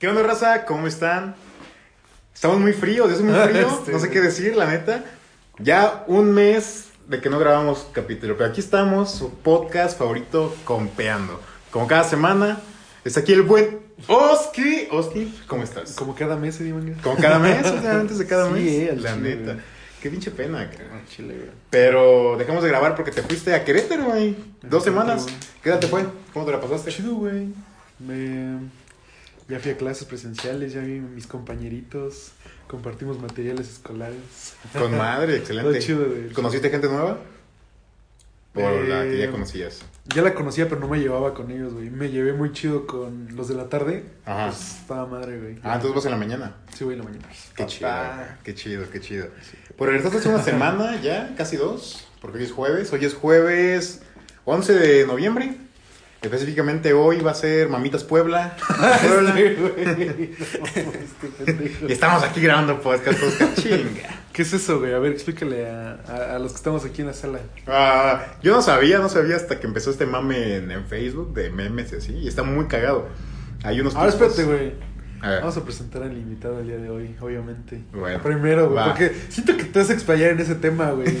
¿Qué onda, raza? ¿Cómo están? Estamos muy fríos, es muy frío, no sé qué decir, la neta. Ya un mes de que no grabamos capítulo, pero aquí estamos, su podcast favorito, Compeando. Como cada semana, está aquí el buen Oski. Oski, ¿cómo estás? Como cada mes, ¿eh? Como cada mes, o sea, antes de cada Sí, mes. eh, al la chile, neta. güey. Qué pinche pena, cara. Ah, chile, güey. Pero dejamos de grabar porque te fuiste a Querétaro, güey. Dos semanas. güey. ¿Qué edad te fue? ¿Cómo te la pasaste? Chido, güey. Me... Ya fui a clases presenciales, ya vi mis compañeritos, compartimos materiales escolares. Con madre, excelente. Chido, güey. ¿Conociste gente nueva? Por la que ya Eh, conocías. Ya la conocía, pero no me llevaba con ellos, güey. Me llevé muy chido con los de la tarde. Ajá. Pues estaba madre, güey. Ah, entonces vas en la mañana. Sí, güey, en la mañana. Qué Papá. chido, qué chido, qué chido. Pues regresaste hace una semana ya, casi dos, porque hoy es jueves. Hoy es jueves 11 de noviembre. Específicamente hoy va a ser Mamitas Puebla. Puebla. Y estamos aquí grabando podcast, chinga. ¿Qué es eso, güey? A ver, explícale a, a- a los que estamos aquí en la sala. Ah, yo no sabía, no sabía hasta que empezó este mame en, en Facebook de memes y así. Y está muy cagado. Hay unos Ahora espérate, güey. A. Vamos a presentar al invitado el día de hoy, obviamente. Bueno, Primero, güey, porque siento que te vas a explayar en ese tema, güey.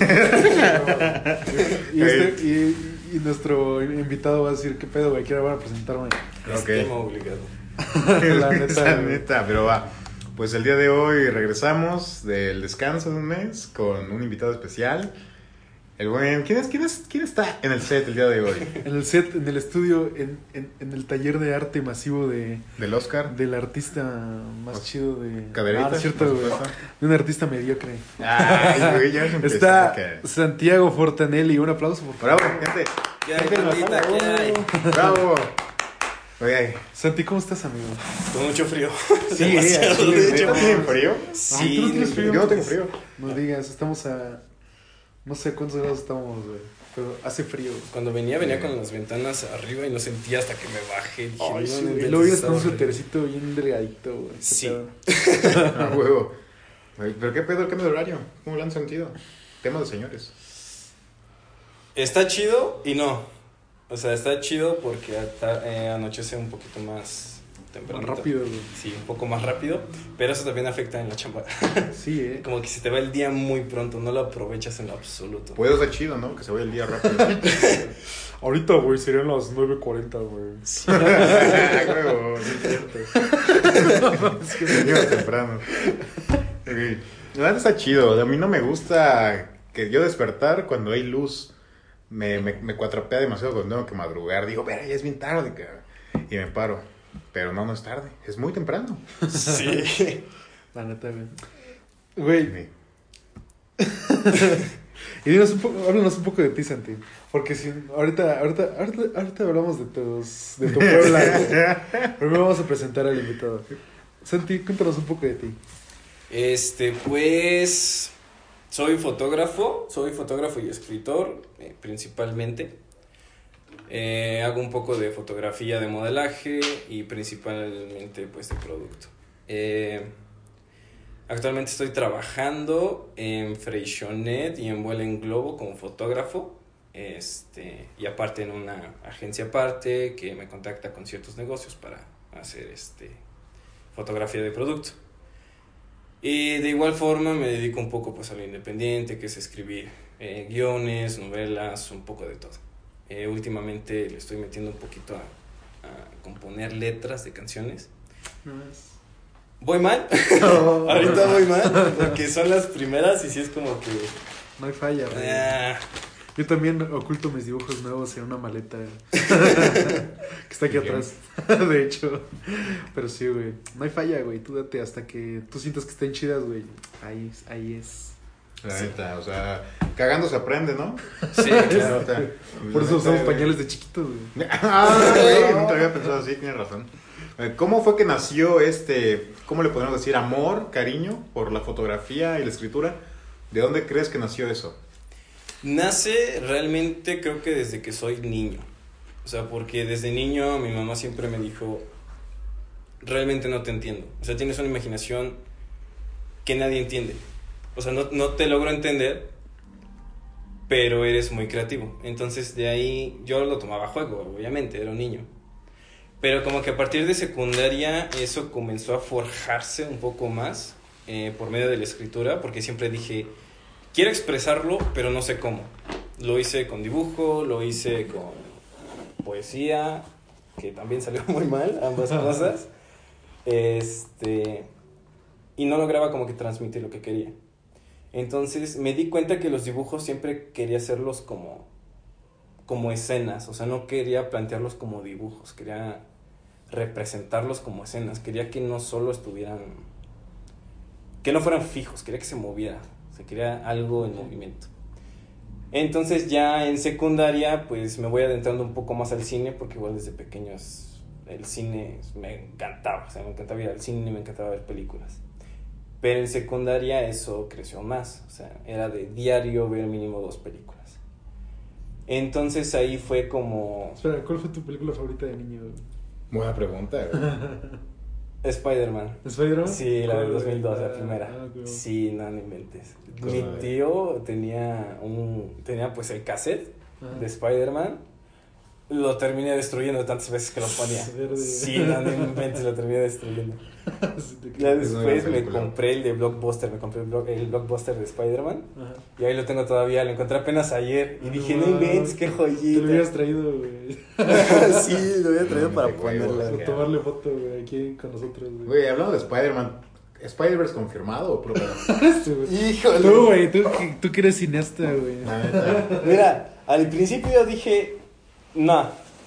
y, este- y- y nuestro invitado va a decir, ¿qué pedo, güey? Quiero van a presentarme. Ok. tema obligado. La neta, La neta, pero va. Pues el día de hoy regresamos del descanso de un mes con un invitado especial. El buen. ¿Quién, es, quién, es, ¿Quién está en el set el día de hoy? En el set, en el estudio, en, en, en el taller de arte masivo de, Del Oscar. del artista más chido de... Cadereyta, Ah, cierto. De un artista mediocre. Ay, güey, ya empezó Está acá. Santiago Fortanelli. Un aplauso, por favor. Bravo, gente. ¿Qué hay, Gente en la bandita? sala. ¿Qué hay? Bravo. Oye, Santi, ¿cómo estás, amigo? Con mucho frío. Sí, eh, Demasiado, sí, de güey. hecho. ¿neta tienen frío? Ay, Sí, ¿tú no tienes frío? Yo no tengo frío. No digas, estamos a... No sé cuántos grados estamos, güey. Pero hace frío. Cuando venía, venía con las ventanas arriba y no sentía hasta que me bajé. Dije, Ay, no, sí, no Lo con un horrible. suétercito bien delgadito, güey. Qué Sí. A huevo. ¿Pero qué pedo el cambio de horario? ¿Cómo lo han sentido? Tema de señores. Está chido y no. O sea, está chido porque ata- eh, anochece un poquito más temprano. Más rápido, güey. Sí, un poco más rápido. Pero eso también afecta en la chamba. Sí, eh. Como que se te va el día muy pronto, no lo aprovechas en lo absoluto. Puede ser chido, ¿no? Que se vaya el día rápido. Ahorita, güey, serían las 9.40, güey. Ah, sí es cierto. es que me lleva temprano. Ok. La neta está chido. A mí no me gusta que yo despertar cuando hay luz. Me, me, me cuatrapea demasiado cuando tengo que madrugar. Digo, pero ya es bien tarde. Y me paro. Pero no, no es tarde. Es muy temprano. Sí. La neta, güey. Y dinos un poco, háblanos un poco de ti, Santi. Porque si ahorita, ahorita, ahorita, ahorita hablamos de tus, de tu Puebla. Primero vamos a presentar al invitado. Santi, cuéntanos un poco de ti. Este, pues. Soy fotógrafo, soy fotógrafo y escritor, eh, principalmente. Eh, hago un poco de fotografía de modelaje y principalmente, pues, de producto. Eh, actualmente estoy trabajando en Freixonet y en Vuela en Globo como fotógrafo. Este, y aparte en una agencia aparte que me contacta con ciertos negocios para hacer este, fotografía de producto. Y de igual forma me dedico un poco pues a lo independiente, que es escribir eh, guiones, novelas, un poco de todo. Eh, últimamente le estoy metiendo un poquito a, a componer letras de canciones. Voy mal, ahorita voy mal, porque son las primeras y sí es como que... No hay falla, güey. ah, Yo también oculto mis dibujos nuevos en una maleta que está aquí Bien. atrás, de hecho. Pero sí, güey. No hay falla, güey. Tú date hasta que tú sientas que estén chidas, güey. Ahí, ahí es. La Sí. neta, o sea, cagando se aprende, ¿no? Sí, claro. Por eso usamos pañales de chiquitos, güey. Ah, güey, nunca había pensado así, tienes razón. Eh, ¿Cómo fue que nació este, cómo le podemos decir, amor, cariño por la fotografía y la escritura? ¿De dónde crees que nació eso? Nace realmente creo que desde que soy niño. O sea, porque desde niño mi mamá siempre me dijo, realmente no te entiendo. O sea, tienes una imaginación que nadie entiende. O sea, no, no te logro entender, pero eres muy creativo. Entonces de ahí yo lo tomaba a juego, obviamente, era un niño. Pero como que a partir de secundaria eso comenzó a forjarse un poco más eh, por medio de la escritura, porque siempre dije, quiero expresarlo, pero no sé cómo. Lo hice con dibujo, lo hice con poesía, que también salió muy mal, ambas cosas. Este, y no lograba como que transmitir lo que quería. Entonces me di cuenta que los dibujos siempre quería hacerlos como, como escenas, o sea, no quería plantearlos como dibujos, quería representarlos como escenas, quería que no solo estuvieran, que no fueran fijos, quería que se moviera, o sea, quería algo en movimiento. Entonces ya en secundaria pues me voy adentrando un poco más al cine porque igual desde pequeño es- el cine me encantaba, o sea, me encantaba ir al cine, me encantaba ver películas. Pero en secundaria eso creció más, o sea, era de diario ver mínimo dos películas. Entonces ahí fue como Espera, ¿cuál fue tu película favorita de niño? Buena pregunta, güey. Spider-Man. ¿Spider-Man? Sí, la del ¿Cuál, güey? 2002, la Ah, primera. ah. Sí, no, no inventes. Cosa Mi tío tenía un tenía pues el cassette Ajá. de Spider-Man. Lo terminé destruyendo tantas veces que lo ponía. Sí, no, no inventes, lo terminé destruyendo. Ya después me compré el de Blockbuster, me compré el, block- el Blockbuster de Spider-Man. Ajá. Y ahí lo tengo todavía, lo encontré apenas ayer. Y dije, no inventes, qué Te lo hubieras joyita. traído, güey. sí, lo había traído No, para ponerla. tomarle foto, güey, aquí con nosotros, güey. Güey, hablando de Spider-Man, ¿Spider-Verse confirmado o probado? Güey. Híjole. Tú, güey, tú, que- tú que eres cineasta, güey. Mira, al principio yo dije, no,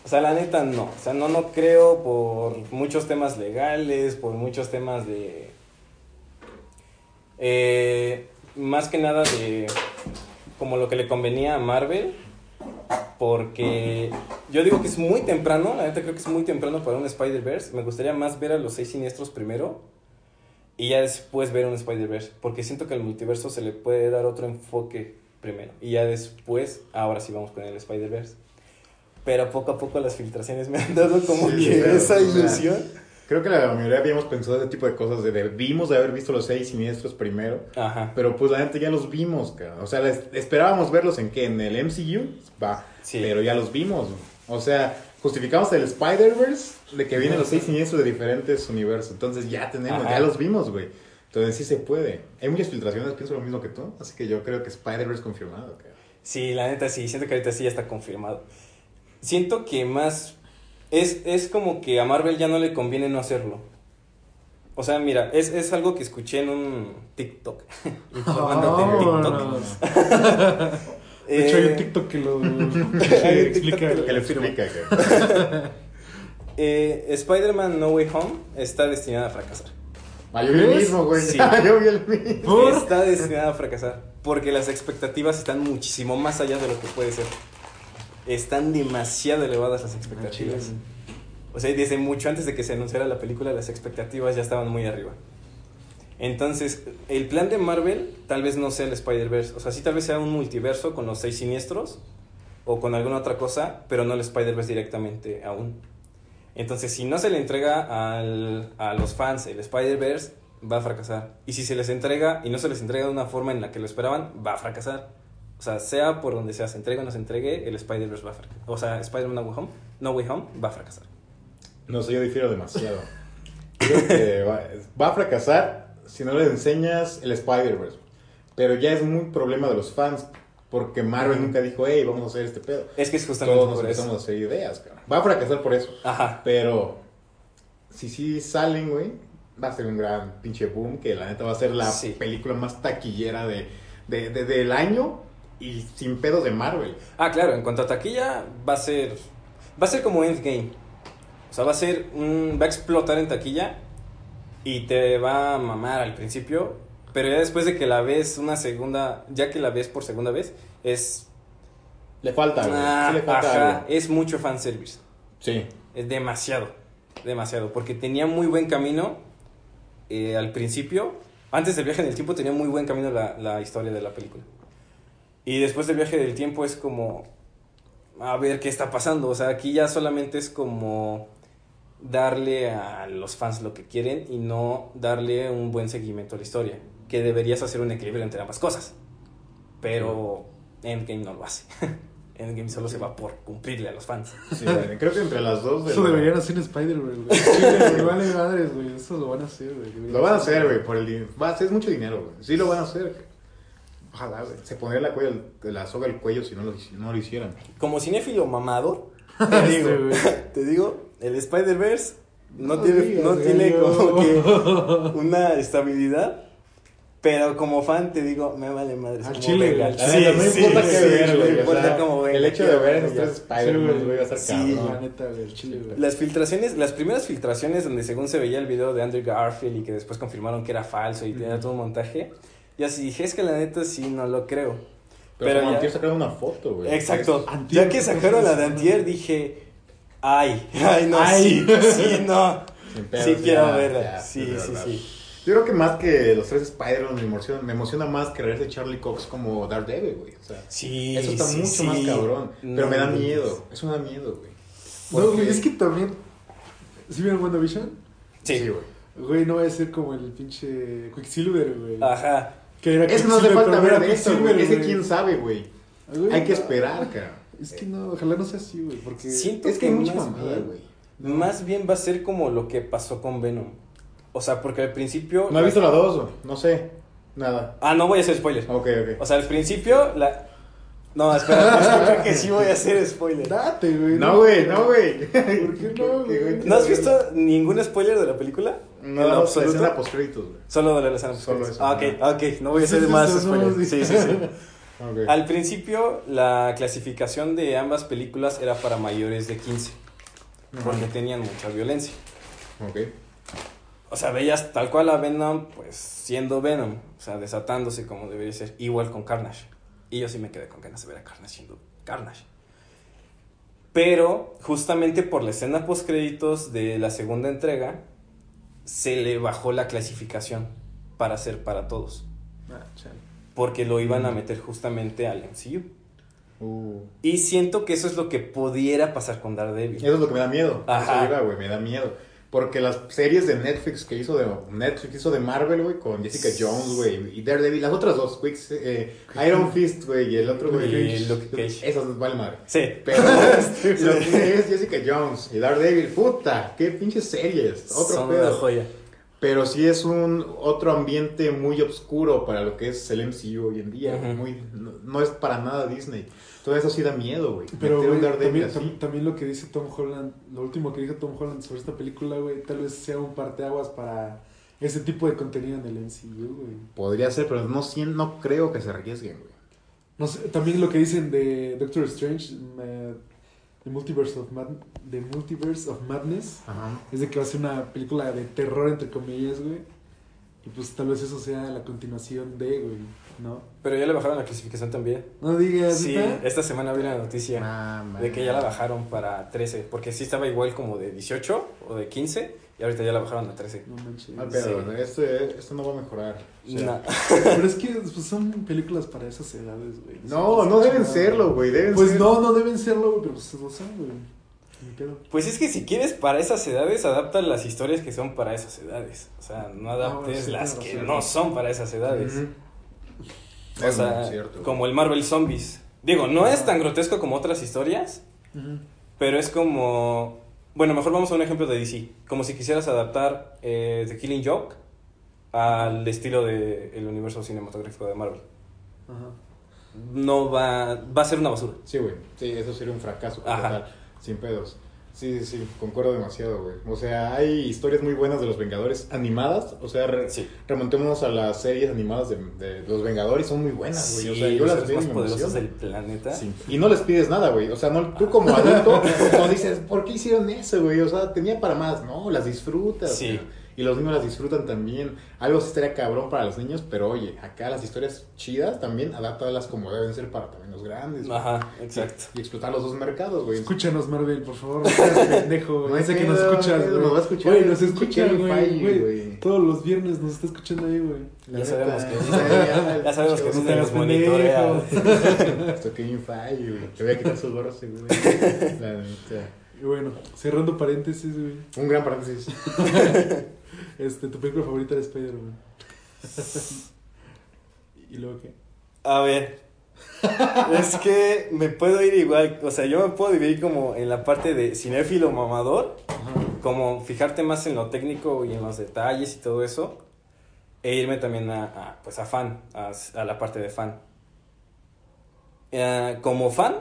o sea, la neta no, o sea, no, no creo por muchos temas legales, por muchos temas de... eh, más que nada de como lo que le convenía a Marvel, porque yo digo que es muy temprano, la neta creo que es muy temprano para un Spider-Verse, me gustaría más ver a los seis siniestros primero y ya después ver un Spider-Verse, porque siento que al multiverso se le puede dar otro enfoque primero y ya después, ahora sí vamos con el Spider-Verse. Pero poco a poco las filtraciones me han dado como Sí, que claro, esa o sea, ilusión. Creo que la mayoría habíamos pensado ese tipo de cosas, de debimos de haber visto los seis siniestros primero, Ajá. pero pues la neta ya los vimos, cara. O sea, les- esperábamos verlos en qué, en el MCU, va, Sí. pero ya los vimos. O sea, justificamos el Spider-Verse de que vienen los seis siniestros de diferentes universos, entonces ya tenemos, Ajá. ya los vimos, güey. Entonces sí se puede. Hay muchas filtraciones, pienso lo mismo que tú, así que yo creo que Spider-Verse confirmado, cara. Sí, la neta sí, siento que ahorita sí ya está confirmado. Siento que más es, es como que a Marvel ya no le conviene no hacerlo. O sea, mira, es, es algo que escuché en un TikTok. Informándote en TikTok. De hecho, hay un Eh, TikTok que lo Hay un que explica. TikTok que lo- Que le explica, cara. eh, Spider-Man No Way Home está destinada a fracasar. Ah, yo vi el mismo, güey. Sí. yo vi el mismo. Está destinada a fracasar. Porque las expectativas están muchísimo más allá de lo que puede ser. Están demasiado elevadas las expectativas. O sea, desde mucho antes de que se anunciara la película, las expectativas ya estaban muy arriba. Entonces, el plan de Marvel tal vez no sea el Spider-Verse. O sea, sí tal vez sea un multiverso con los seis siniestros o con alguna otra cosa, pero no el Spider-Verse directamente aún. Entonces, si no se le entrega al- a los fans el Spider-Verse, va a fracasar. Y si se les entrega y no se les entrega de una forma en la que lo esperaban, va a fracasar. O sea, sea por donde sea, se entregue o no se entregue, el Spider-Verse va a fracasar. O sea, Spider-Man No Way Home, No Way Home va a fracasar. No sé, yo difiero demasiado. Creo que va, va a fracasar si no le enseñas el Spider-Verse. Pero ya es muy problema de los fans. Porque Marvel nunca dijo, hey, vamos a hacer este pedo. Es que es justamente Todos nos por empezamos a hacer ideas, cabrón. Va a fracasar por eso. Ajá. Pero si sí salen, güey, va a ser un gran pinche boom. Que la neta va a ser la Sí. película más taquillera de, de- de- del año. Y sin pedos de Marvel. Ah, claro, en cuanto a taquilla, va a ser. Va a ser como Endgame. O sea, va a ser un. Va a explotar en taquilla. Y te va a mamar al principio. Pero ya después de que la ves una segunda, ya que la ves por segunda vez, es... Le falta. Ah, sí le falta ajá, algo. es mucho fanservice. Sí. Es demasiado, demasiado. Porque tenía muy buen camino eh, al principio. Antes del viaje en el tiempo tenía muy buen camino la, la historia de la película. Y después del viaje del tiempo es como... A ver qué está pasando. O sea, aquí ya solamente es como darle a los fans lo que quieren y no darle un buen seguimiento a la historia. Que deberías hacer un equilibrio entre ambas cosas. Pero Endgame no lo hace. Endgame solo se va por cumplirle a los fans. Sí, güey. Creo que entre las dos. Eso la- deberían hacer en Spider-Man, güey. Sí, güey, vale madres, güey. Eso lo van a hacer, güey. Lo van a hacer, güey, por el dinero. Va a ser mucho dinero, güey. Sí lo van a hacer. Ojalá, güey. Se pondría la, cuello, la soga al cuello si no lo, si no lo hicieran. Como cinéfilo mamador, te digo, Sí, te digo, el Spider-Verse no, No tiene, digas, no tiene como que una estabilidad, pero como fan te digo, me vale madre. Al chile, neta, no importa qué ver, güey. importa cómo venga, el hecho de ver esos tres Spider-Man, güey, va a Sí, cabrón. La neta, güey, chile, güey. Las filtraciones, las primeras filtraciones donde según se veía el video de Andrew Garfield y que después confirmaron que era falso y tenía todo un montaje, yo así dije, es que la neta sí no lo creo. Pero, Pero como ya- antier sacaron una foto, güey. Exacto. Antier, ya que ¿qué sacaron la de Antier, dije, ay, ay, no, Ay. sí, sí, no. Pedos, Sí quiero verla. ya, sí, de sí, verdad. sí. Yo creo que más que los tres Spider-Man me emociona, me emociona más que regrese Charlie Cox como Daredevil, güey. O sea, Sí, eso está sí, mucho sí. más cabrón. Pero No me da miedo. Eso me da miedo, güey. No, güey, es que también. ¿Sí vieron WandaVision? Sí. Sí, güey. Güey, no va a ser como el pinche Quicksilver, güey. Ajá. Que era Es que no hace falta ver de güey. Es que güey. quién sabe, güey. Güey, Hay que esperar, cara. Es que no, ojalá no sea así, güey, porque... Siento Es que hay mucha más mamada, bien- güey. Más bien va a ser como lo que pasó con Venom. O sea, porque al principio. No he visto la 2, no sé. Nada. Ah, no voy a hacer spoiler. Ok, ok. O sea, al principio la. No, espera, es que creo que sí voy a hacer spoiler. Date, güey. No, güey, no, güey. ¿Por qué no, güey? ¿No has visto ningún spoiler de la película? No, ¿En la absoluto? escena post-créditos, güey. Solo de la escena Solo post-créditos. eso, Ah, ok, ajá. ok, no voy a hacer más sí, spoiler. no, Sí, sí, sí. Ok. Al principio, la clasificación de ambas películas era para mayores de 15, porque tenían mucha violencia. Ok. O sea, veías tal cual a Venom, pues siendo Venom, o sea, desatándose como debería ser, igual con Carnage. Y yo sí me quedé con ganas de ver a Carnage siendo Carnage. Pero, justamente por la escena post créditos de la segunda entrega, se le bajó la clasificación para ser para todos. Ah. Porque lo iban a meter justamente al MCU. Uh. Y siento que eso es lo que pudiera pasar con Daredevil. Eso es lo que me da miedo. Ajá. Eso iba, güey, me da miedo. Porque las series de Netflix que hizo de Netflix hizo de Marvel, güey, con Jessica Jones, güey, y Daredevil, las otras dos, Quicks, eh, Iron Fist, güey, y el otro, güey. Esas vale madre. Sí. Pero lo que es Jessica Jones y Daredevil, puta, qué pinches series, otro Son pedo. una joya. Pero sí es un otro ambiente muy oscuro para lo que es el MCU hoy en día. Muy, no, no es para nada Disney. Todo eso sí da miedo, güey. Pero, Daredevil también, tam- también lo que dice Tom Holland, lo último que dijo Tom Holland sobre esta película, güey, tal vez sea un parteaguas para ese tipo de contenido en el MCU, güey. Podría ser, pero no, no creo que se arriesguen, güey. No sé, también lo que dicen de Doctor Strange, eh, The Multiverse of, Mad- The Multiverse of Madness, Ajá. es de que va a ser una película de terror, entre comillas, güey. Y pues tal vez eso sea la continuación de, güey, ¿no? Pero ya le bajaron la clasificación también. No digas, Sí, esta semana vi la noticia Mamá. de que ya la bajaron para 13, porque sí estaba igual como de 18 o de 15 y ahorita ya la bajaron a 13. No manches. Ah, pero Sí. esto, esto no va a mejorar. O sea, Na- Pero es que pues, son películas para esas edades, güey. No, no deben serlo, güey. Deben Pues ser- no, no deben serlo, güey, pero pues lo son, güey. Pues es que si quieres para esas edades, adapta las historias que son para esas edades. O sea, no adaptes sí, las que razón. no son para esas edades. O Es sea, cierto. como el Marvel Zombies. Digo, no es tan grotesco como otras historias, pero es como... Bueno, mejor vamos a un ejemplo de DC. Como si quisieras adaptar eh, The Killing Joke al estilo del universo cinematográfico de Marvel. Ajá. No va, va a ser una basura. Sí, güey. Sí, eso sería un fracaso. Ajá. total, Sin pedos. Sí, sí, sí, concuerdo demasiado, güey. O sea, hay historias muy buenas de los Vengadores animadas. O sea, re- Sí. remontémonos a las series animadas de, de los Vengadores, son muy buenas, güey. Sí, o sea, yo las veo más me poderosos del planeta. Sí. Y no les pides nada, güey. O sea, no, tú como adulto no dices, ¿por qué hicieron eso, güey? O sea, tenía para más. No, las disfrutas. Sí. güey. Y los niños las disfrutan también. Algo sí estaría cabrón para los niños, pero oye, acá las historias chidas también, adáptalas como deben ser para también los grandes. güey. Ajá, exacto. Y explotar los dos mercados, güey. Escúchanos, Marvel, por favor. No seas pendejo. No sé que nos escuchas, güey, nos va a escuchar. Güey, nos Kevin güey. Todos los viernes nos está escuchando ahí, güey. Ya sabemos que- ya, Ya sabemos que No tú te los. Esto Feige, güey. Te voy a quitar sus gorros, güey. La neta. Y bueno, cerrando paréntesis, güey. Un gran paréntesis. Este, tu película favorita de Spider-Man. ¿Y luego qué? A ver. es que me puedo ir igual. O sea, yo me puedo dividir como en la parte de cinéfilo mamador. Como fijarte más en lo técnico y en los detalles y todo eso. E irme también a, a, pues a fan, a, a la parte de fan. Eh, como fan,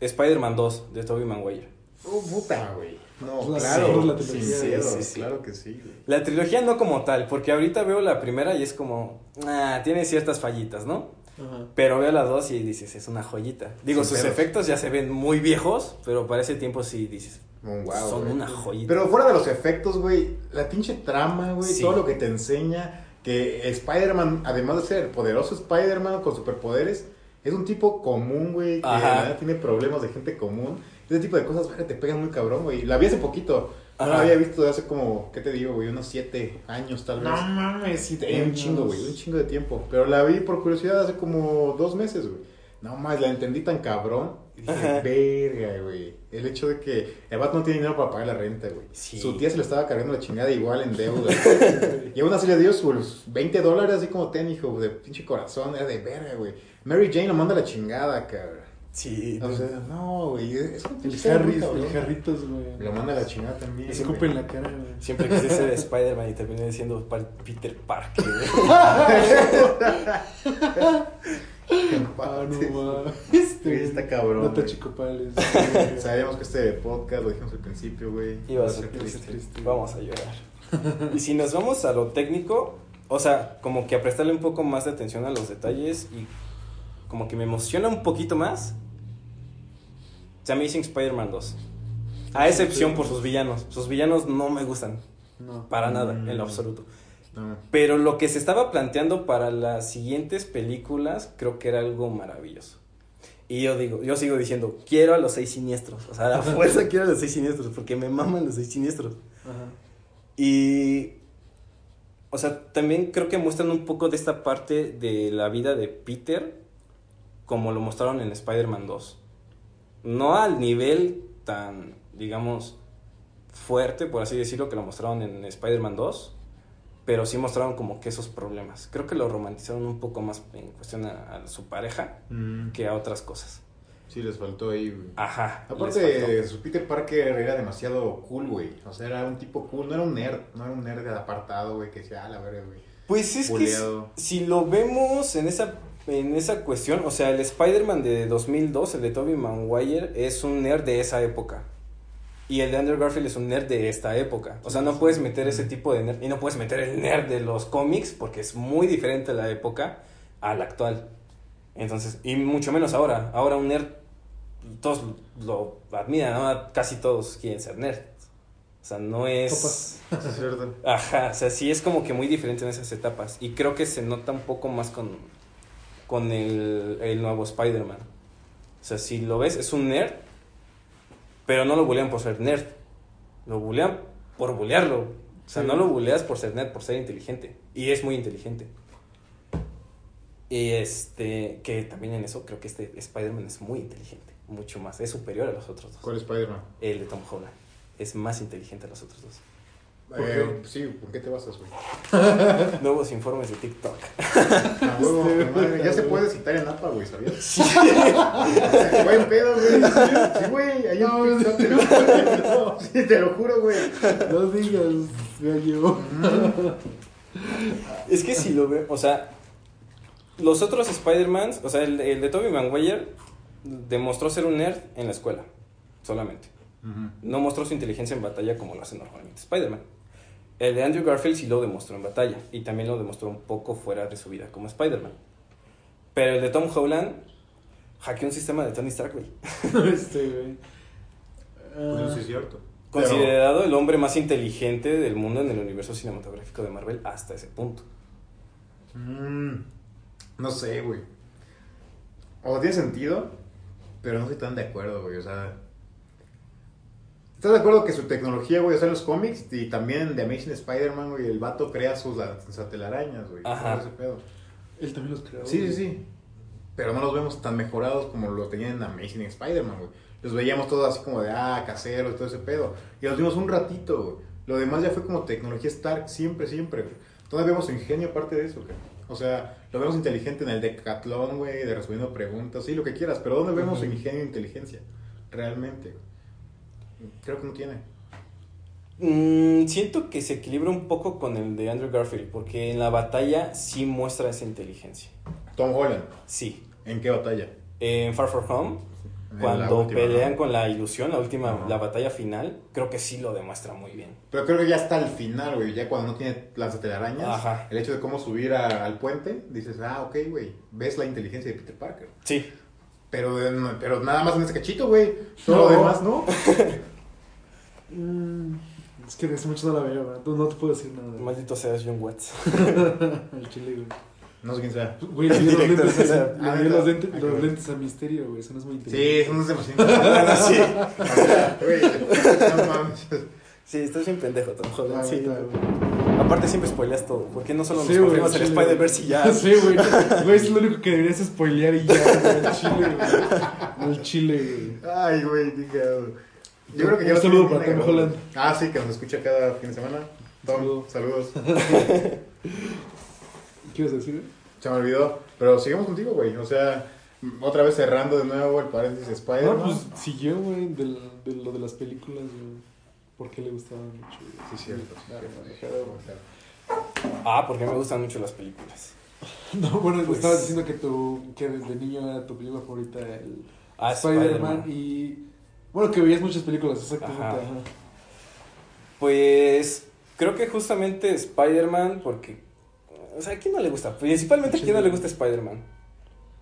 Spider-Man 2 de Tobey Maguire. Oh, puta, güey. No, La- claro. sí, la trilogía, sí, sí. Claro que sí, güey. La trilogía no como tal, porque ahorita veo la primera y es como, ah, tiene ciertas fallitas, ¿no? Ajá. Pero veo la 2 y dices, es una joyita. Digo, sus pedos. efectos ya se ven muy viejos, pero para ese tiempo sí dices, Un wow, son güey. una joyita. Pero fuera de los efectos, güey, la pinche trama, güey, Sí. todo lo que te enseña, que Spider-Man, además de ser el poderoso Spider-Man con superpoderes, es un tipo común, güey, que Ajá. tiene problemas de gente común. Ese tipo de cosas, güey, te pegan muy cabrón, güey. La vi hace poquito. No la Ajá. había visto de hace como, ¿qué te digo, güey? Unos siete años, tal vez. mames, sí, Tenía un chingo, güey, un chingo de tiempo. Pero la vi por curiosidad hace como dos meses, güey. No más, la entendí tan cabrón. Y dije, Ajá. verga, güey. El hecho de que el vato no tiene dinero para pagar la renta, güey. Sí. Su tía se le estaba cargando la chingada igual en deuda. y aún así le dio sus 20 dólares, así como ten, hijo, de pinche corazón. Era de verga, güey. Mary Jane lo manda a la chingada, cabrón. Sí, O sea, no, güey. Es El cabrón. el Jarritos, güey. Lo manda a la chingada también. Escupe güey. en la cara, güey. siempre quise ser Spider-Man y terminé siendo Peter Parker. güey. Ah, no. Sí, está cabrón, Nota güey. chico pales. Sabíamos que este podcast, lo dijimos al principio, güey. Iba a ser triste. triste. Vamos a llorar. Y si nos vamos a lo técnico, o sea, como que a prestarle un poco más de atención a los detalles y como que me emociona un poquito más. The Amazing Spider-Man 2. A excepción por sus villanos. Sus villanos no me gustan. No. Para nada, Mm. en lo absoluto. No. Pero lo que se estaba planteando para las siguientes películas creo que era algo maravilloso. Y yo digo, yo sigo diciendo, quiero a los seis siniestros. O sea, a la fuerza quiero a los seis siniestros, porque me maman los seis siniestros. Ajá. Y. O sea, también creo que muestran un poco de esta parte de la vida de Peter, como lo mostraron en Spider-Man 2. No al nivel tan, digamos, fuerte, por así decirlo, que lo mostraron en Spider-Man 2, pero sí mostraron como que esos problemas. Creo que lo romantizaron un poco más en cuestión a, a su pareja Mm, que a otras cosas. sí, les faltó ahí, güey. Ajá. Aparte, su Peter Parker era demasiado cool, güey. O sea, era un tipo cool. No era un nerd. No era un nerd apartado, güey, que decía, ah, la verga, güey. Pues es que si lo vemos en esa en esa cuestión, o sea, el Spider-Man de 2002, el de Tobey Maguire, es un nerd de esa época. Y el de Andrew Garfield es un nerd de esta época. O sea, no puedes meter ese tipo de nerd y no puedes meter el nerd de los cómics porque es muy diferente la época a la actual. Entonces, y mucho menos ahora. Ahora un nerd todos lo admiran, ¿no? Casi todos quieren ser nerds. O sea, no es Topas. Es cierto. Ajá, o sea, sí es como que muy diferente en esas etapas. Y creo que se nota un poco más con, con el, el nuevo Spider-Man. O sea, si lo ves, es un nerd, pero no lo bulean por ser nerd. Lo bulean por bulearlo. O sea, Sí. no lo buleas por ser nerd, por ser inteligente. Y es muy inteligente. Y este, que también en eso creo que este Spider-Man es muy inteligente. Mucho más. Es superior a los otros dos. ¿Cuál Spider-Man? El de Tom Holland. Es más inteligente a los otros dos. ¿Por Eh, sí, ¿por qué te basas, güey? Nuevos informes de TikTok. Huevo, madre, ya se puede citar en APA, güey, ¿sabías? Sí. Buen pedo, güey. Sí, güey, ahí No, en TikTok te lo juro. Sí, te lo juro, güey. No digas, gallo. Es que si lo veo, o sea, los otros Spider-Mans, o sea, el, el de Tobey Maguire demostró ser un nerd en la escuela, solamente. No mostró su inteligencia en batalla como lo hace normalmente Spider-Man. El de Andrew Garfield sí lo demostró en batalla y también lo demostró un poco fuera de su vida como Spider-Man. Pero el de Tom Holland hackeó un sistema de Tony Stark, güey. Este, güey. Pues eso Ah, sí es cierto. considerado el hombre más inteligente del mundo en el universo cinematográfico de Marvel hasta ese punto. Mm, no sé, güey. O tiene sentido, pero no estoy tan de acuerdo, güey. O sea. ¿Estás de acuerdo que su tecnología, güey, o sea, en los cómics y también de Amazing Spider-Man, güey, el vato crea sus, sus telarañas, güey? Ajá. todo ese pedo. Él también los creó. Sí, sí, güey. sí. Pero no los vemos tan mejorados como lo tenían en Amazing Spider-Man, güey. Los veíamos todos así como de, ah, caseros y todo ese pedo. Y los vimos un ratito, güey. Lo demás ya fue como tecnología Stark, siempre, siempre, güey. ¿Dónde vemos su ingenio aparte de eso, güey? O sea, lo vemos inteligente en el decatlón, güey, de respondiendo preguntas, sí, lo que quieras. Pero ¿dónde vemos su ingenio e inteligencia? Realmente, güey. Creo que no tiene. Mm, siento que se equilibra un poco con el de Andrew Garfield, porque en la batalla sí muestra esa inteligencia. Tom Holland, Sí. ¿en qué batalla? En Far From Home, En cuando última, pelean ¿no? con la ilusión, la última, la batalla final, creo que sí lo demuestra muy bien. Pero creo que ya está al final, güey. Ya cuando no tiene lanzatelarañas, Ajá. el hecho de cómo subir a- al puente, dices, ah, ok, güey. Ves la inteligencia de Peter Parker. Sí. Pero, pero nada más en ese cachito, güey. Todo No. lo demás, ¿no? Mm, es que hace mucho no la veo, güey. No, no te puedo decir nada. Maldito seas John Watts. El chile, güey. No sé quién sea. Güey, le dio los Director lentes, le dio Ah, los, neta. lentes, Ah, los lentes a Misterio, güey. Eso no es muy Sí, inteligente. eso no es demasiado. sí. O sea, güey, no mames. Sí, estás bien pendejo, Tom Holland. Ah, Sí. güey. Aparte siempre spoileas todo. ¿Por qué no solo nos Sí, güey, confirmas el chile, Spider-Verse y ya? Sí, güey. Güey, es lo único que deberías spoilear y ya, güey. El chile, güey. El chile, güey. Ay, güey, qué cagado. Yo creo que ya Un lo saludo para Tom. Holland. Ah, sí, que nos escucha cada fin de semana. Tom, Saludo. saludos. ¿Qué ibas a decir? Se me olvidó. Pero seguimos contigo, güey. O sea, otra vez cerrando de nuevo el paréntesis Spider-Man. No, pues siguió, güey, de, lo de las películas, güey. Porque le gustaban mucho. Sí, cierto. sí, Ah, Ah, porque me gustan mucho las películas. No, bueno, Pues- estabas diciendo que, tu, que desde niño era tu película favorita el Ah, Spider-Man Spider-Man. y... Bueno, que veías muchas películas, exactamente. Ajá. ajá. Pues creo que justamente Spider-Man, porque. O sea, ¿a quién no le gusta? Principalmente a quién no le gusta Spider-Man.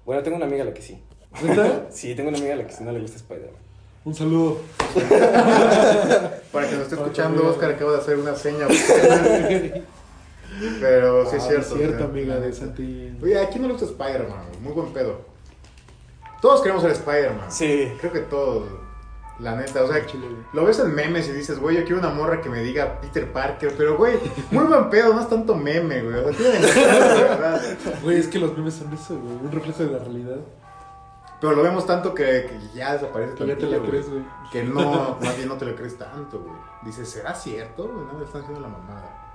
Bueno, tengo una amiga a la que sí. Sí, tengo una amiga a la que sí no le gusta Spider-Man. Un saludo. Para que nos esté escuchando, que- Oscar acaba de hacer una seña. Pero sí es Ah, cierto. sea, amiga de. Santi. Oye, ¿a quién no le gusta Spider-Man? Muy buen pedo. Todos queremos ser Spider-Man. Sí. Creo que todos. La neta, o sea, lo ves en memes y dices, güey, yo quiero una morra que me diga Peter Parker. Pero, güey, muy buen pedo, no es tanto meme, güey. O sea, tiene de verdad. Güey, es que los memes son eso, güey. Un reflejo de la realidad. Pero lo vemos tanto que, que ya desaparece. Que ya te güey. crees, güey. Que no, más bien no te lo crees tanto, güey. Dices, ¿será cierto? No me están haciendo la mamada.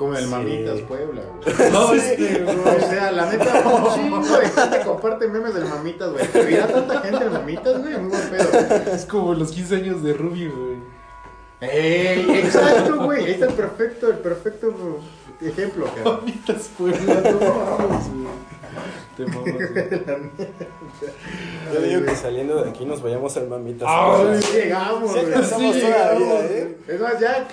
Como el Sí. Mamitas Puebla, güey. No, este, O sea, la neta, un chingo de gente comparte memes del Mamitas, güey. ¿Te dirá tanta gente el Mamitas, güey? Muy buen pedo. Es como los 15 años de Ruby, güey. ¡Ey! Exacto, güey. Ahí está el perfecto, el perfecto ejemplo, cara. Mamitas Puebla, no mames, güey. Te mamas, güey. Yo digo que saliendo de aquí nos vayamos al mamitas. Ay, Sí, llegamos, Sí, güey. alcanzamos Sí, llegamos, ¿eh? Es más, ya.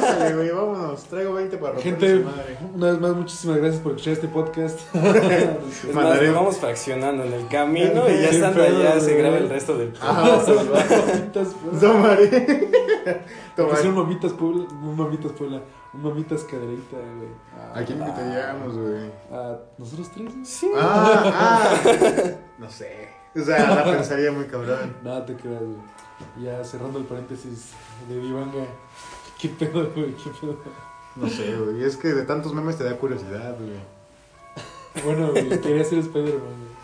Pásale, güey, vámonos. Traigo 20 para romper Gente, su madre. una vez más, muchísimas gracias por escuchar este podcast. Es más, nos vamos fraccionando en el camino y ya estando allá se graba el resto del Ajá. podcast. Mamitas Puebla. Tomaré. Tomaré. un mamitas Puebla, un mamitas Puebla, mamitas caderita, güey. ¿A quién invitaríamos, güey? A nosotros tres, güey. Sí. Ah, ah. No sé. O sea, la pensaría muy cabrón. Nada te creas, güey. Ya cerrando el paréntesis de Divanga. ¿Qué pedo, güey? ¿Qué pedo? No sé, güey. Es que de tantos memes te da curiosidad, güey. Bueno, güey, quería ser Spider-Man, güey.